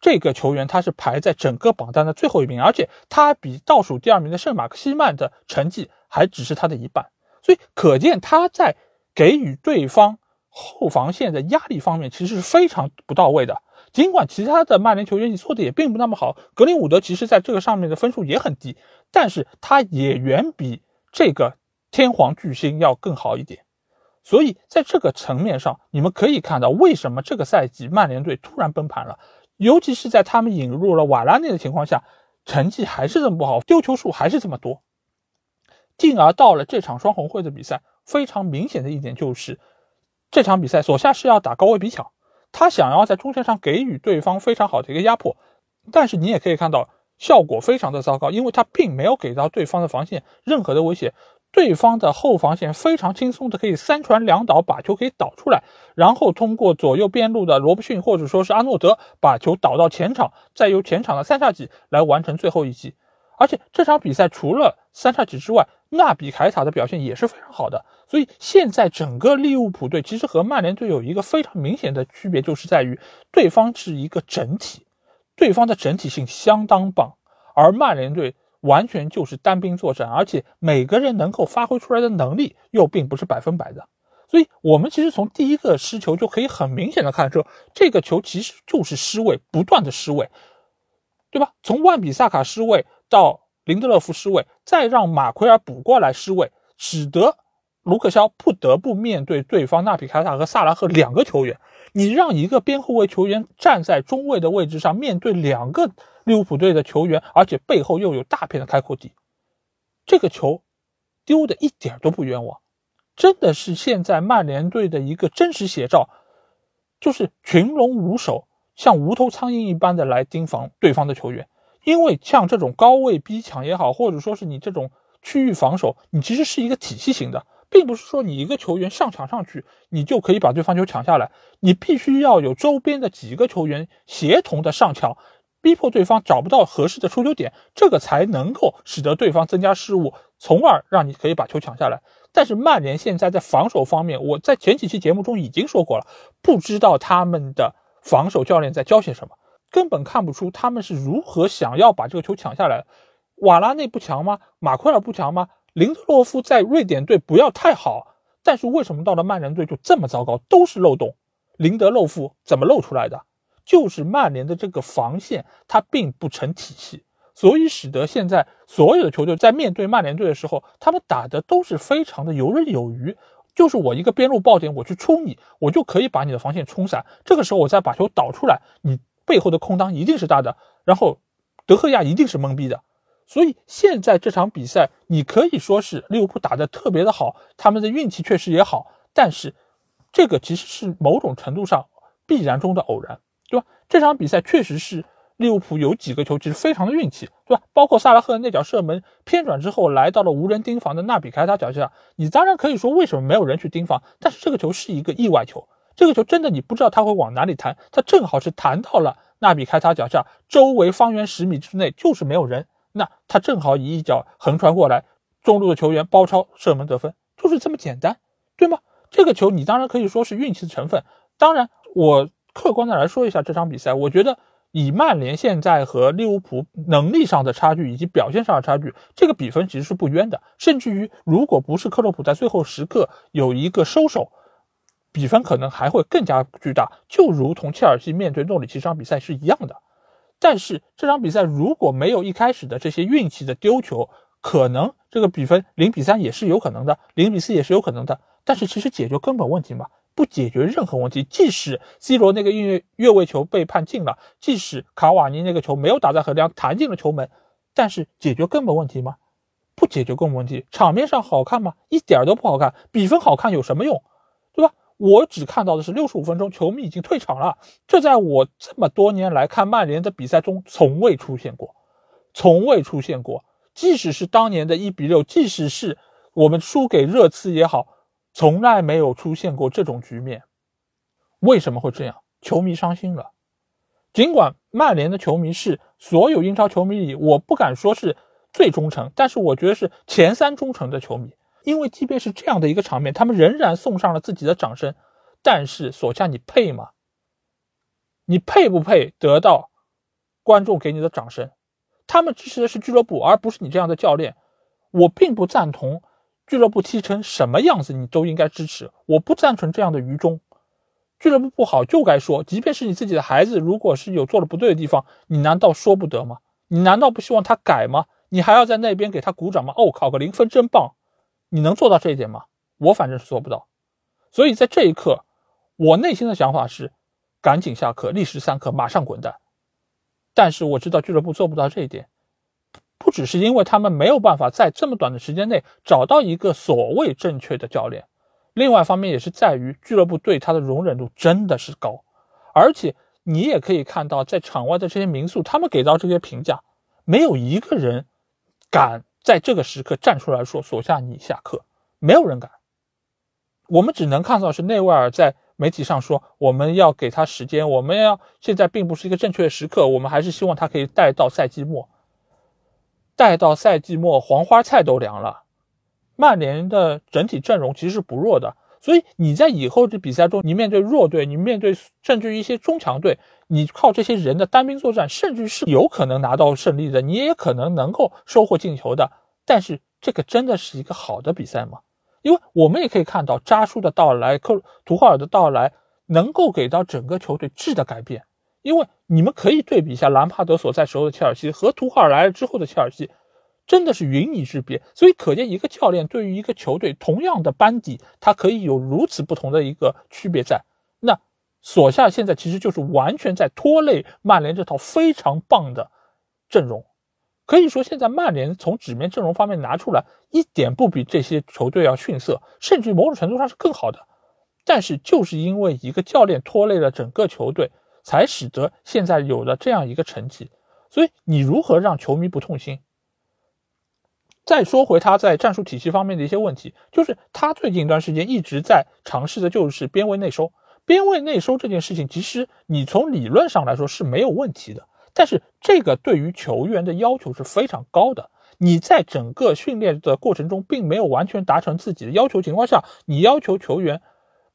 这个球员他是排在整个榜单的最后一名，而且他比倒数第二名的圣马克西曼的成绩还只是他的一半，所以可见他在给予对方后防线的压力方面其实是非常不到位的。尽管其他的曼联球员你做的也并不那么好，格林伍德其实在这个上面的分数也很低，但是他也远比这个天皇巨星要更好一点。所以在这个层面上，你们可以看到为什么这个赛季曼联队突然崩盘了。尤其是在他们引入了瓦拉内的情况下，成绩还是这么不好，丢球数还是这么多，进而到了这场双红会的比赛，非常明显的一点就是，这场比赛索夏是要打高位逼抢，他想要在中线上给予对方非常好的一个压迫，但是你也可以看到效果非常的糟糕，因为他并没有给到对方的防线任何的威胁。对方的后防线非常轻松的可以三传两倒把球给导出来，然后通过左右边路的罗伯逊或者说是阿诺德把球导到前场，再由前场的三叉戟来完成最后一击。而且这场比赛除了三叉戟之外，纳比凯塔的表现也是非常好的。所以现在整个利物浦队其实和曼联队有一个非常明显的区别，就是在于对方是一个整体，对方的整体性相当棒，而曼联队。完全就是单兵作战，而且每个人能够发挥出来的能力又并不是百分百的，所以我们其实从第一个失球就可以很明显的看出，这个球其实就是失位，不断的失位，对吧？从万比萨卡失位到林德勒夫失位，再让马奎尔补过来失位，使得卢克肖不得不面对对方纳比凯塔和萨拉赫两个球员。你让一个边后卫球员站在中卫的位置上，面对两个利物浦队的球员，而且背后又有大片的开阔地，这个球丢的一点都不冤枉，真的是现在曼联队的一个真实写照，就是群龙无首，像无头苍蝇一般的来盯防对方的球员。因为像这种高位逼抢也好，或者说是你这种区域防守，你其实是一个体系型的。并不是说你一个球员上抢上去，你就可以把对方球抢下来。你必须要有周边的几个球员协同的上抢，逼迫对方找不到合适的出球点，这个才能够使得对方增加失误，从而让你可以把球抢下来。但是曼联现在在防守方面，我在前几期节目中已经说过了，不知道他们的防守教练在教些什么，根本看不出他们是如何想要把这个球抢下来。瓦拉内不强吗？马奎尔不强吗？林德洛夫在瑞典队不要太好，但是为什么到了曼联队就这么糟糕？都是漏洞。林德洛夫怎么漏出来的？就是曼联的这个防线它并不成体系，所以使得现在所有的球队在面对曼联队的时候，他们打的都是非常的游刃有余。就是我一个边路爆点，我去冲你，我就可以把你的防线冲散。这个时候我再把球导出来，你背后的空当一定是大的，然后德赫亚一定是懵逼的。所以现在这场比赛，你可以说是利物浦打得特别的好，他们的运气确实也好，但是这个其实是某种程度上必然中的偶然，对吧？这场比赛确实是利物浦有几个球其实非常的运气，对吧？包括萨拉赫的那脚射门偏转之后来到了无人盯防的纳比凯塔脚下，你当然可以说为什么没有人去盯防，但是这个球是一个意外球，这个球真的你不知道他会往哪里弹，他正好是弹到了纳比开塔脚下，周围方圆十米之内就是没有人。那他正好以一脚横传过来，中路的球员包抄射门得分，就是这么简单，对吗？这个球你当然可以说是运气的成分。当然，我客观的来说一下这场比赛，我觉得以曼联现在和利物浦能力上的差距以及表现上的差距，这个比分其实是不冤的。甚至于，如果不是克洛普在最后时刻有一个收手，比分可能还会更加巨大，就如同切尔西面对诺里奇这场比赛是一样的。但是这场比赛如果没有一开始的这些运气的丢球，可能这个比分零比三也是有可能的，零比四也是有可能的。但是其实解决根本问题嘛，不解决任何问题。即使 C 罗那个越越位球被判进了，即使卡瓦尼那个球没有打在横梁弹进了球门，但是解决根本问题吗？不解决根本问题，场面上好看吗？一点都不好看。比分好看有什么用？我只看到的是六十五分钟，球迷已经退场了。这在我这么多年来看曼联的比赛中从未出现过，从未出现过。即使是当年的一比六，即使是我们输给热刺也好，从来没有出现过这种局面。为什么会这样？球迷伤心了。尽管曼联的球迷是所有英超球迷里，我不敢说是最忠诚，但是我觉得是前三忠诚的球迷。因为即便是这样的一个场面，他们仍然送上了自己的掌声。但是索恰，你配吗？你配不配得到观众给你的掌声，他们支持的是俱乐部，而不是你这样的教练。我并不赞同俱乐部踢成什么样子你都应该支持，我不赞成这样的愚忠。俱乐部不好就该说，即便是你自己的孩子，如果是有做的不对的地方，你难道说不得吗？你难道不希望他改吗？你还要在那边给他鼓掌吗？哦，考个零分真棒，你能做到这一点吗？我反正是做不到。所以在这一刻，我内心的想法是，赶紧下课，立时三课，马上滚蛋。但是我知道俱乐部做不到这一点，不只是因为他们没有办法在这么短的时间内找到一个所谓正确的教练，另外一方面也是在于俱乐部对他的容忍度真的是高，而且。你也可以看到，在场外的这些民宿，他们给到这些评价，没有一个人敢在这个时刻站出来说“索夏，你下课”，没有人敢。我们只能看到是内维尔在媒体上说：“我们要给他时间，我们要现在并不是一个正确的时刻，我们还是希望他可以带到赛季末。”带到赛季末，黄花菜都凉了。曼联的整体阵容其实是不弱的。所以你在以后的比赛中，你面对弱队，你面对甚至于一些中强队，你靠这些人的单兵作战，甚至是有可能拿到胜利的，你也可能能够收获进球的。但是这个真的是一个好的比赛吗？因为我们也可以看到扎叔的到来，克图赫尔的到来，能够给到整个球队质的改变。因为你们可以对比一下兰帕德所在时候的切尔西和图赫尔来了之后的切尔西。真的是云泥之别，所以可见一个教练对于一个球队同样的班底，他可以有如此不同的一个区别在。那索夏现在其实就是完全在拖累曼联这套非常棒的阵容，可以说现在曼联从纸面阵容方面拿出来一点不比这些球队要逊色，甚至某种程度上是更好的。但是就是因为一个教练拖累了整个球队，才使得现在有了这样一个成绩。所以你如何让球迷不痛心？再说回他在战术体系方面的一些问题，就是他最近一段时间一直在尝试的就是边位内收。边位内收这件事情，其实你从理论上来说是没有问题的，但是这个对于球员的要求是非常高的。你在整个训练的过程中，并没有完全达成自己的要求情况下，你要求球员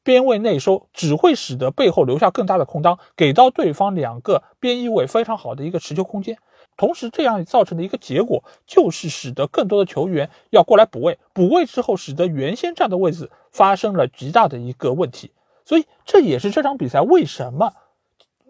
边位内收，只会使得背后留下更大的空当，给到对方两个边翼位非常好的一个持球空间。同时，这样造成的一个结果就是使得更多的球员要过来补位，补位之后，使得原先站的位置发生了极大的一个问题。所以，这也是这场比赛为什么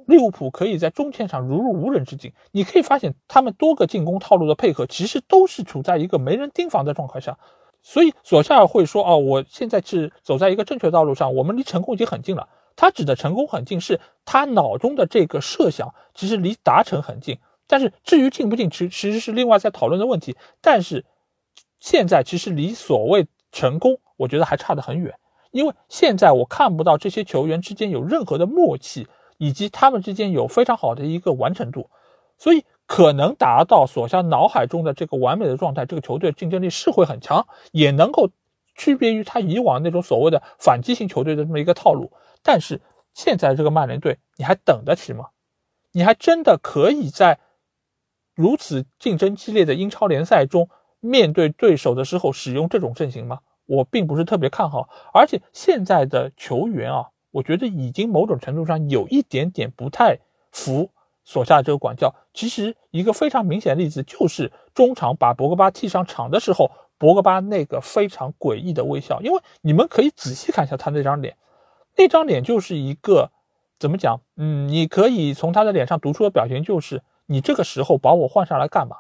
利物浦可以在中前场如入无人之境。你可以发现，他们多个进攻套路的配合，其实都是处在一个没人盯防的状态下。所以，索夏尔会说：“哦，我现在是走在一个正确道路上，我们离成功已经很近了。”他指的成功很近，是他脑中的这个设想其实离达成很近。但是至于进不进，其其实是另外在讨论的问题。但是现在其实离所谓成功，我觉得还差得很远。因为现在我看不到这些球员之间有任何的默契，以及他们之间有非常好的一个完成度。所以可能达到所向脑海中的这个完美的状态，这个球队竞争力是会很强，也能够区别于他以往那种所谓的反击型球队的这么一个套路。但是现在这个曼联队，你还等得起吗？你还真的可以在？如此竞争激烈的英超联赛中，面对对手的时候使用这种阵型吗？我并不是特别看好。而且现在的球员啊，我觉得已经某种程度上有一点点不太服所下这个管教。其实一个非常明显的例子就是中场把博格巴踢上场的时候，博格巴那个非常诡异的微笑。因为你们可以仔细看一下他那张脸，那张脸就是一个怎么讲？嗯，你可以从他的脸上读出的表情就是。你这个时候把我换上来干嘛，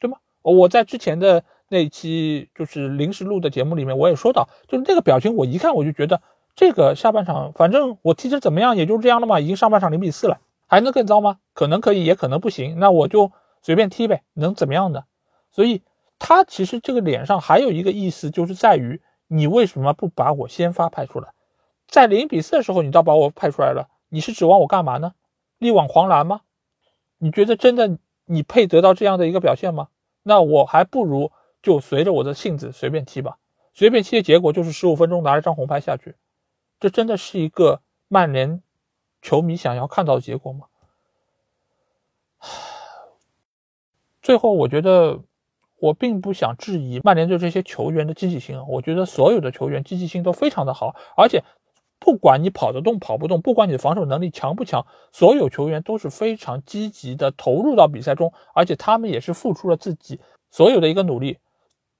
对吗？我在之前的那期就是临时录的节目里面，我也说到，就是那个表情，我一看我就觉得这个下半场，反正我踢成怎么样，也就这样了嘛。已经上半场零比四了，还能更糟吗？可能可以，也可能不行。那我就随便踢呗，能怎么样的？所以他其实这个脸上还有一个意思，就是在于你为什么不把我先发派出来，在零比四的时候你倒把我派出来了，你是指望我干嘛呢？力挽狂澜吗？你觉得真的你配得到这样的一个表现吗？那我还不如就随着我的性子随便踢吧，随便踢的结果就是十五分钟拿了张红牌下去，这真的是一个曼联球迷想要看到的结果吗？最后，我觉得我并不想质疑曼联队这些球员的积极性啊，我觉得所有的球员积极性都非常的好，而且。不管你跑得动跑不动，不管你的防守能力强不强，所有球员都是非常积极的投入到比赛中，而且他们也是付出了自己所有的一个努力。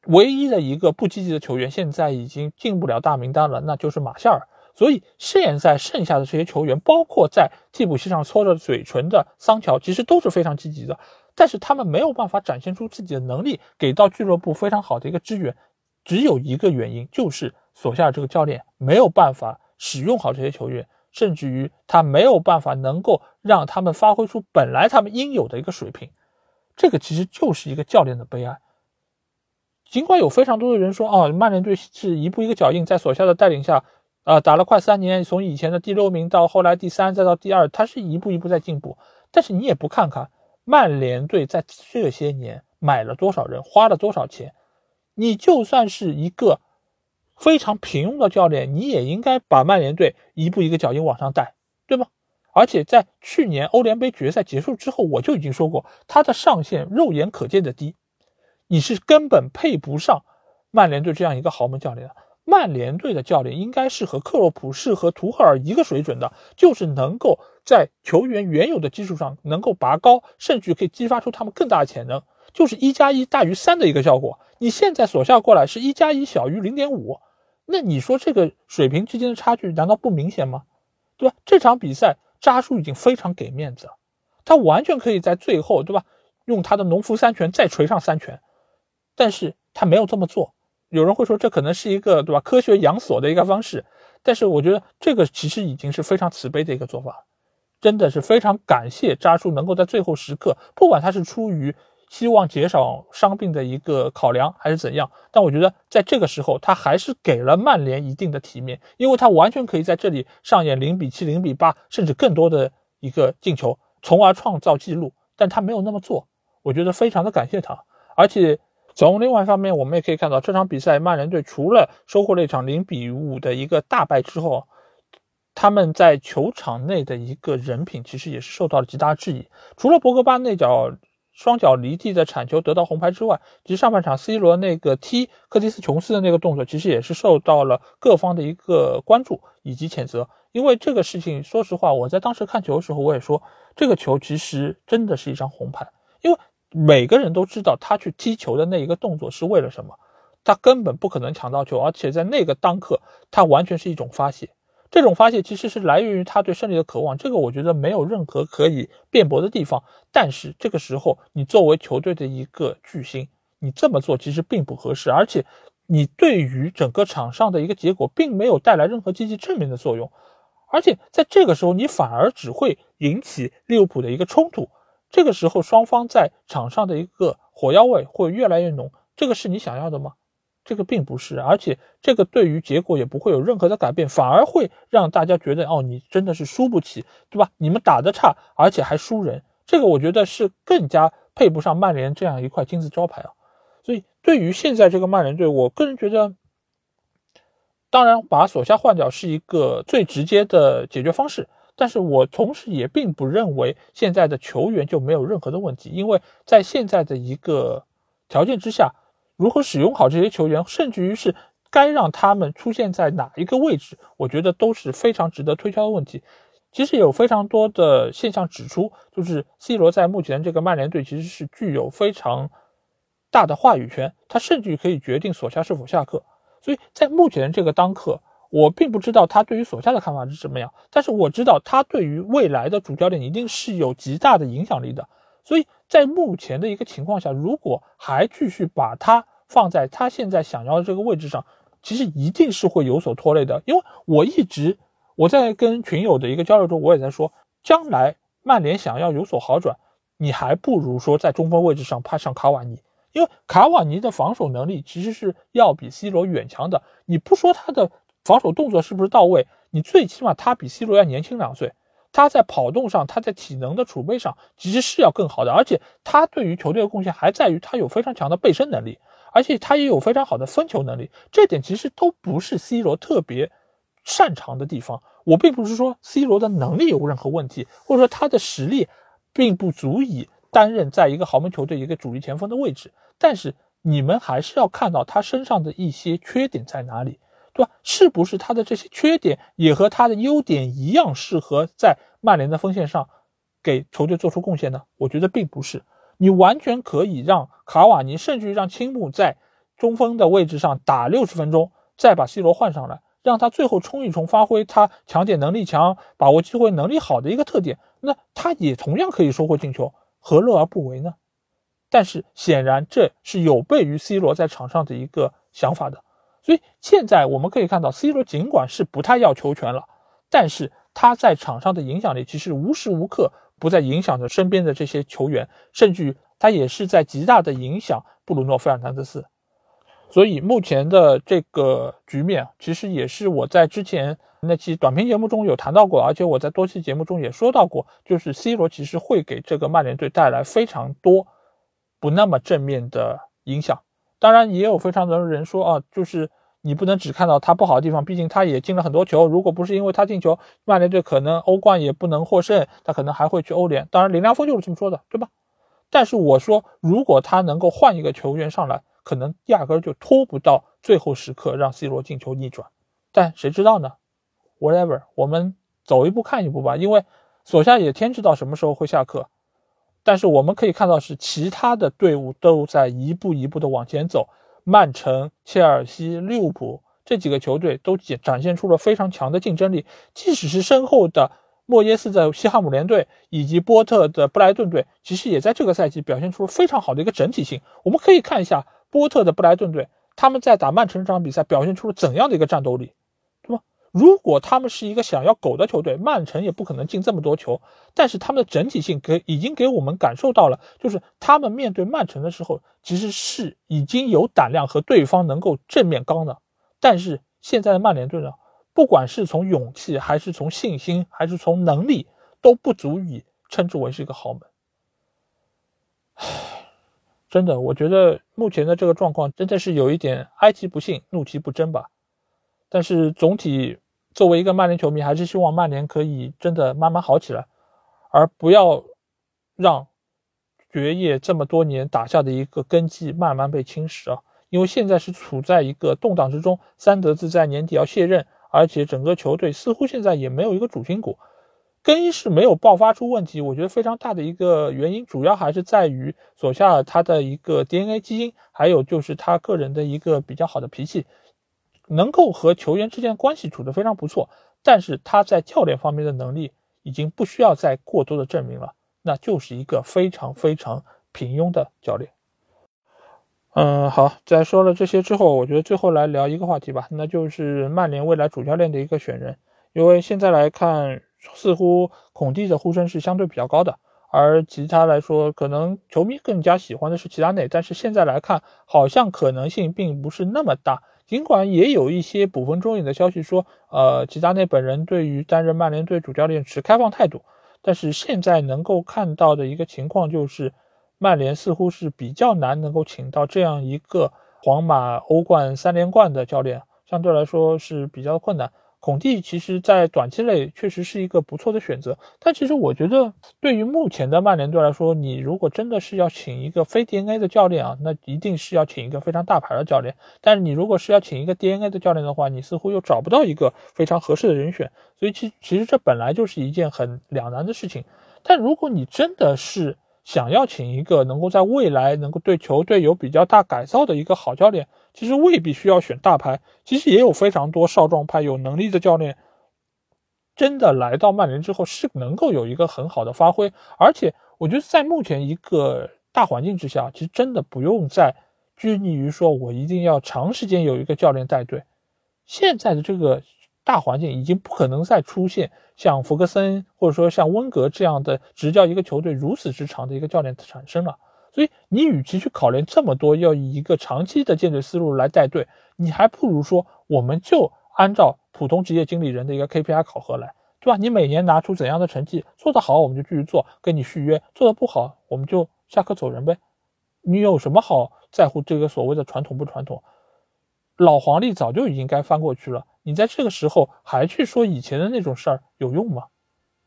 唯一的一个不积极的球员现在已经进不了大名单了，那就是马夏尔。所以现在剩下的这些球员，包括在替补席上搓着嘴唇的桑乔，其实都是非常积极的。但是他们没有办法展现出自己的能力，给到俱乐部非常好的一个支援。只有一个原因，就是索夏尔这个教练没有办法使用好这些球员，甚至于他没有办法能够让他们发挥出本来他们应有的一个水平。这个其实就是一个教练的悲哀。尽管有非常多的人说，哦，曼联队是一步一个脚印，在索肖的带领下。啊，打了快三年，从以前的第六名到后来第三，再到第二，他是一步一步在进步。但是你也不看看曼联队在这些年买了多少人，花了多少钱，你就算是一个非常平庸的教练，你也应该把曼联队一步一个脚印往上带，对吗？而且在去年欧联杯决赛结束之后，我就已经说过，他的上限肉眼可见的低，你是根本配不上曼联队这样一个豪门教练的。曼联队的教练应该是和克洛普、是和图赫尔一个水准的，就是能够在球员原有的基础上能够拔高，甚至可以激发出他们更大的潜能，就是一加一大于三的一个效果。你现在所下过来是一加一小于零点五，那你说这个水平之间的差距难道不明显吗？对吧？这场比赛扎叔已经非常给面子了，他完全可以在最后，对吧？用他的农夫三拳再锤上三拳，但是他没有这么做。有人会说，这可能是一个对吧科学养锁的一个方式，但是我觉得这个其实已经是非常慈悲的一个做法，真的是非常感谢扎叔能够在最后时刻，不管他是出于希望减少伤病的一个考量还是怎样，但我觉得在这个时候他还是给了曼联一定的体面，因为他完全可以在这里上演零比七、零比八，甚至更多的一个进球，从而创造纪录，但他没有那么做，我觉得非常的感谢他，而且。从另外一方面，我们也可以看到，这场比赛曼联队除了收获了一场零比五的一个大败之后，他们在球场内的一个人品其实也是受到了极大质疑。除了博格巴那脚双脚离地的铲球得到红牌之外，其实上半场 C 罗那个踢科蒂斯琼斯的那个动作，其实也是受到了各方的一个关注以及谴责。因为这个事情，说实话，我在当时看球的时候，我也说这个球其实真的是一张红牌，因为。每个人都知道他去踢球的那一个动作是为了什么，他根本不可能抢到球，而且在那个当刻，他完全是一种发泄。这种发泄其实是来源于他对胜利的渴望，这个我觉得没有任何可以辩驳的地方。但是这个时候，你作为球队的一个巨星，你这么做其实并不合适，而且你对于整个场上的一个结果并没有带来任何积极正面的作用，而且在这个时候，你反而只会引起利物浦的一个冲突。这个时候，双方在场上的一个火药味会越来越浓，这个是你想要的吗？这个并不是，而且这个对于结果也不会有任何的改变，反而会让大家觉得，哦，你真的是输不起，对吧？你们打得差，而且还输人，这个我觉得是更加配不上曼联这样一块金字招牌啊。所以，对于现在这个曼联队，我个人觉得，当然把索夏换掉是一个最直接的解决方式。但是我同时也并不认为现在的球员就没有任何的问题，因为在现在的一个条件之下，如何使用好这些球员，甚至于是该让他们出现在哪一个位置，我觉得都是非常值得推敲的问题。其实有非常多的现象指出，就是 C 罗在目前这个曼联队其实是具有非常大的话语权，他甚至可以决定索夏是否下课。所以在目前这个当刻。我并不知道他对于索夏的看法是什么样，但是我知道他对于未来的主教练一定是有极大的影响力的。所以在目前的一个情况下，如果还继续把他放在他现在想要的这个位置上，其实一定是会有所拖累的。因为我一直我在跟群友的一个交流中，我也在说，将来曼联想要有所好转，你还不如说在中锋位置上派上卡瓦尼，因为卡瓦尼的防守能力其实是要比 C 罗远强的。你不说他的。防守动作是不是到位？你最起码他比 C 罗要年轻两岁，他在跑动上，他在体能的储备上其实是要更好的，而且他对于球队的贡献还在于他有非常强的背身能力，而且他也有非常好的分球能力，这点其实都不是 C 罗特别擅长的地方。我并不是说 C 罗的能力有任何问题，或者说他的实力并不足以担任在一个豪门球队一个主力前锋的位置，但是你们还是要看到他身上的一些缺点在哪里。对吧？是不是他的这些缺点也和他的优点一样，适合在曼联的锋线上给球队做出贡献呢？我觉得并不是。你完全可以让卡瓦尼，甚至于让青木在中锋的位置上打六十分钟，再把 C 罗换上来，让他最后冲一冲，发挥他抢点能力强、把握机会能力好的一个特点，那他也同样可以收获进球，何乐而不为呢？但是显然这是有悖于 C 罗在场上的一个想法的。所以现在我们可以看到，C 罗尽管是不太要球权了，但是他在场上的影响力其实无时无刻不在影响着身边的这些球员，甚至于他也是在极大的影响布鲁诺·费尔南德斯。所以目前的这个局面，其实也是我在之前那期短评节目中有谈到过，而且我在多期节目中也说到过，就是 C 罗其实会给这个曼联队带来非常多不那么正面的影响。当然，也有非常多人说啊，就是你不能只看到他不好的地方，毕竟他也进了很多球。如果不是因为他进球，曼联队可能欧冠也不能获胜，他可能还会去欧联。当然，林良锋就是这么说的，对吧？但是我说，如果他能够换一个球员上来，可能压根就拖不到最后时刻让 C 罗进球逆转。但谁知道呢？Whatever，我们走一步看一步吧。因为索夏也天知道什么时候会下课。但是我们可以看到，是其他的队伍都在一步一步的往前走。曼城、切尔西、利物浦这几个球队都展展现出了非常强的竞争力。即使是身后的莫耶斯的西汉姆联队以及波特的布莱顿队，其实也在这个赛季表现出了非常好的一个整体性。我们可以看一下波特的布莱顿队，他们在打曼城这场比赛表现出了怎样的一个战斗力。如果他们是一个想要狗的球队，曼城也不可能进这么多球。但是他们的整体性给已经给我们感受到了，就是他们面对曼城的时候，其实是已经有胆量和对方能够正面刚的。但是现在的曼联队呢，不管是从勇气，还是从信心，还是从能力，都不足以称之为是一个豪门。唉，真的，我觉得目前的这个状况真的是有一点哀其不幸，怒其不争吧。但是总体。作为一个曼联球迷，还是希望曼联可以真的慢慢好起来，而不要让爵业这么多年打下的一个根基慢慢被侵蚀啊！因为现在是处在一个动荡之中，三德子在年底要卸任，而且整个球队似乎现在也没有一个主心骨，更衣室没有爆发出问题。我觉得非常大的一个原因，主要还是在于索夏尔他的一个 DNA 基因，还有就是他个人的一个比较好的脾气。能够和球员之间关系处得非常不错，但是他在教练方面的能力已经不需要再过多的证明了，那就是一个非常非常平庸的教练。嗯，好，在说了这些之后，我觉得最后来聊一个话题吧，那就是曼联未来主教练的一个选人，因为现在来看，似乎孔蒂的呼声是相对比较高的，而其他来说，可能球迷更加喜欢的是齐达内，但是现在来看，好像可能性并不是那么大。尽管也有一些捕风捉影的消息说，呃，齐达内本人对于担任曼联队主教练持开放态度，但是现在能够看到的一个情况就是，曼联似乎是比较难能够请到这样一个皇马欧冠三连冠的教练，相对来说是比较困难。孔蒂其实，在短期内确实是一个不错的选择，但其实我觉得，对于目前的曼联队来说，你如果真的是要请一个非 DNA 的教练啊，那一定是要请一个非常大牌的教练。但是你如果是要请一个 DNA 的教练的话，你似乎又找不到一个非常合适的人选，所以其其实这本来就是一件很两难的事情。但如果你真的是想要请一个能够在未来能够对球队有比较大改造的一个好教练，其实未必需要选大牌，其实也有非常多少壮派有能力的教练，真的来到曼联之后是能够有一个很好的发挥。而且我觉得在目前一个大环境之下，其实真的不用再拘泥于说我一定要长时间有一个教练带队。现在的这个大环境已经不可能再出现像福格森或者说像温格这样的执教一个球队如此之长的一个教练产生了。所以，你与其去考虑这么多，要以一个长期的建队思路来带队，你还不如说，我们就按照普通职业经理人的一个 KPI 考核来，对吧？你每年拿出怎样的成绩，做得好我们就继续做，跟你续约；做得不好，我们就下课走人呗。你有什么好在乎这个所谓的传统不传统？老黄历早就已经该翻过去了，你在这个时候还去说以前的那种事儿有用吗？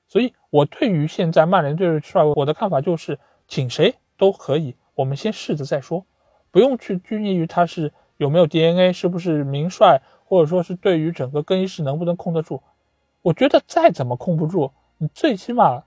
所以，我对于现在曼联队的帅，我的看法就是，请谁？都可以，我们先试着再说，不用去拘泥于他是有没有 DNA，是不是名帅，或者说是对于整个更衣室能不能控得住，我觉得再怎么控不住，你最起码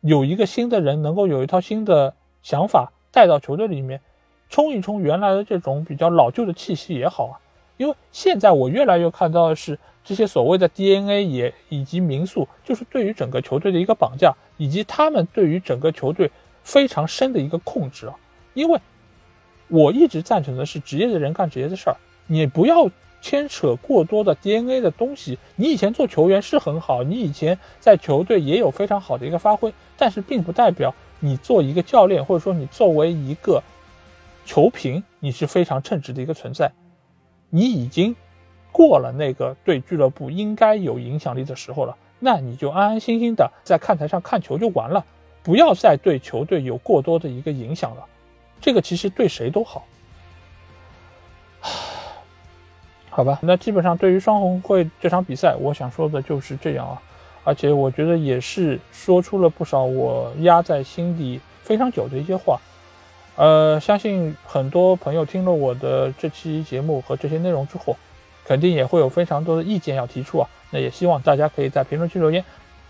有一个新的人能够有一套新的想法带到球队里面，冲一冲原来的这种比较老旧的气息也好啊。因为现在我越来越看到的是这些所谓的 DNA 也以及民宿，就是对于整个球队的一个绑架，以及他们对于整个球队非常深的一个控制啊。因为我一直赞成的是职业的人干职业的事儿，你不要牵扯过多的 DNA 的东西。你以前做球员是很好，你以前在球队也有非常好的一个发挥，但是并不代表你做一个教练，或者说你作为一个球评，你是非常称职的一个存在。你已经过了那个对俱乐部应该有影响力的时候了，那你就安安心心的在看台上看球就完了，不要再对球队有过多的一个影响了。这个其实对谁都好，好吧？那基本上对于双红会这场比赛，我想说的就是这样啊。而且我觉得也是说出了不少我压在心底非常久的一些话。呃，相信很多朋友听了我的这期节目和这些内容之后，肯定也会有非常多的意见要提出啊。那也希望大家可以在评论区留言。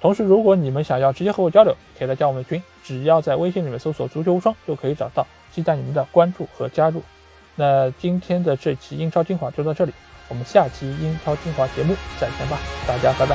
同时如果你们想要直接和我交流可以来加我们的群只要在微信里面搜索足球无双就可以找到期待你们的关注和加入。那今天的这期英超精华就到这里我们下期英超精华节目再见吧大家拜拜。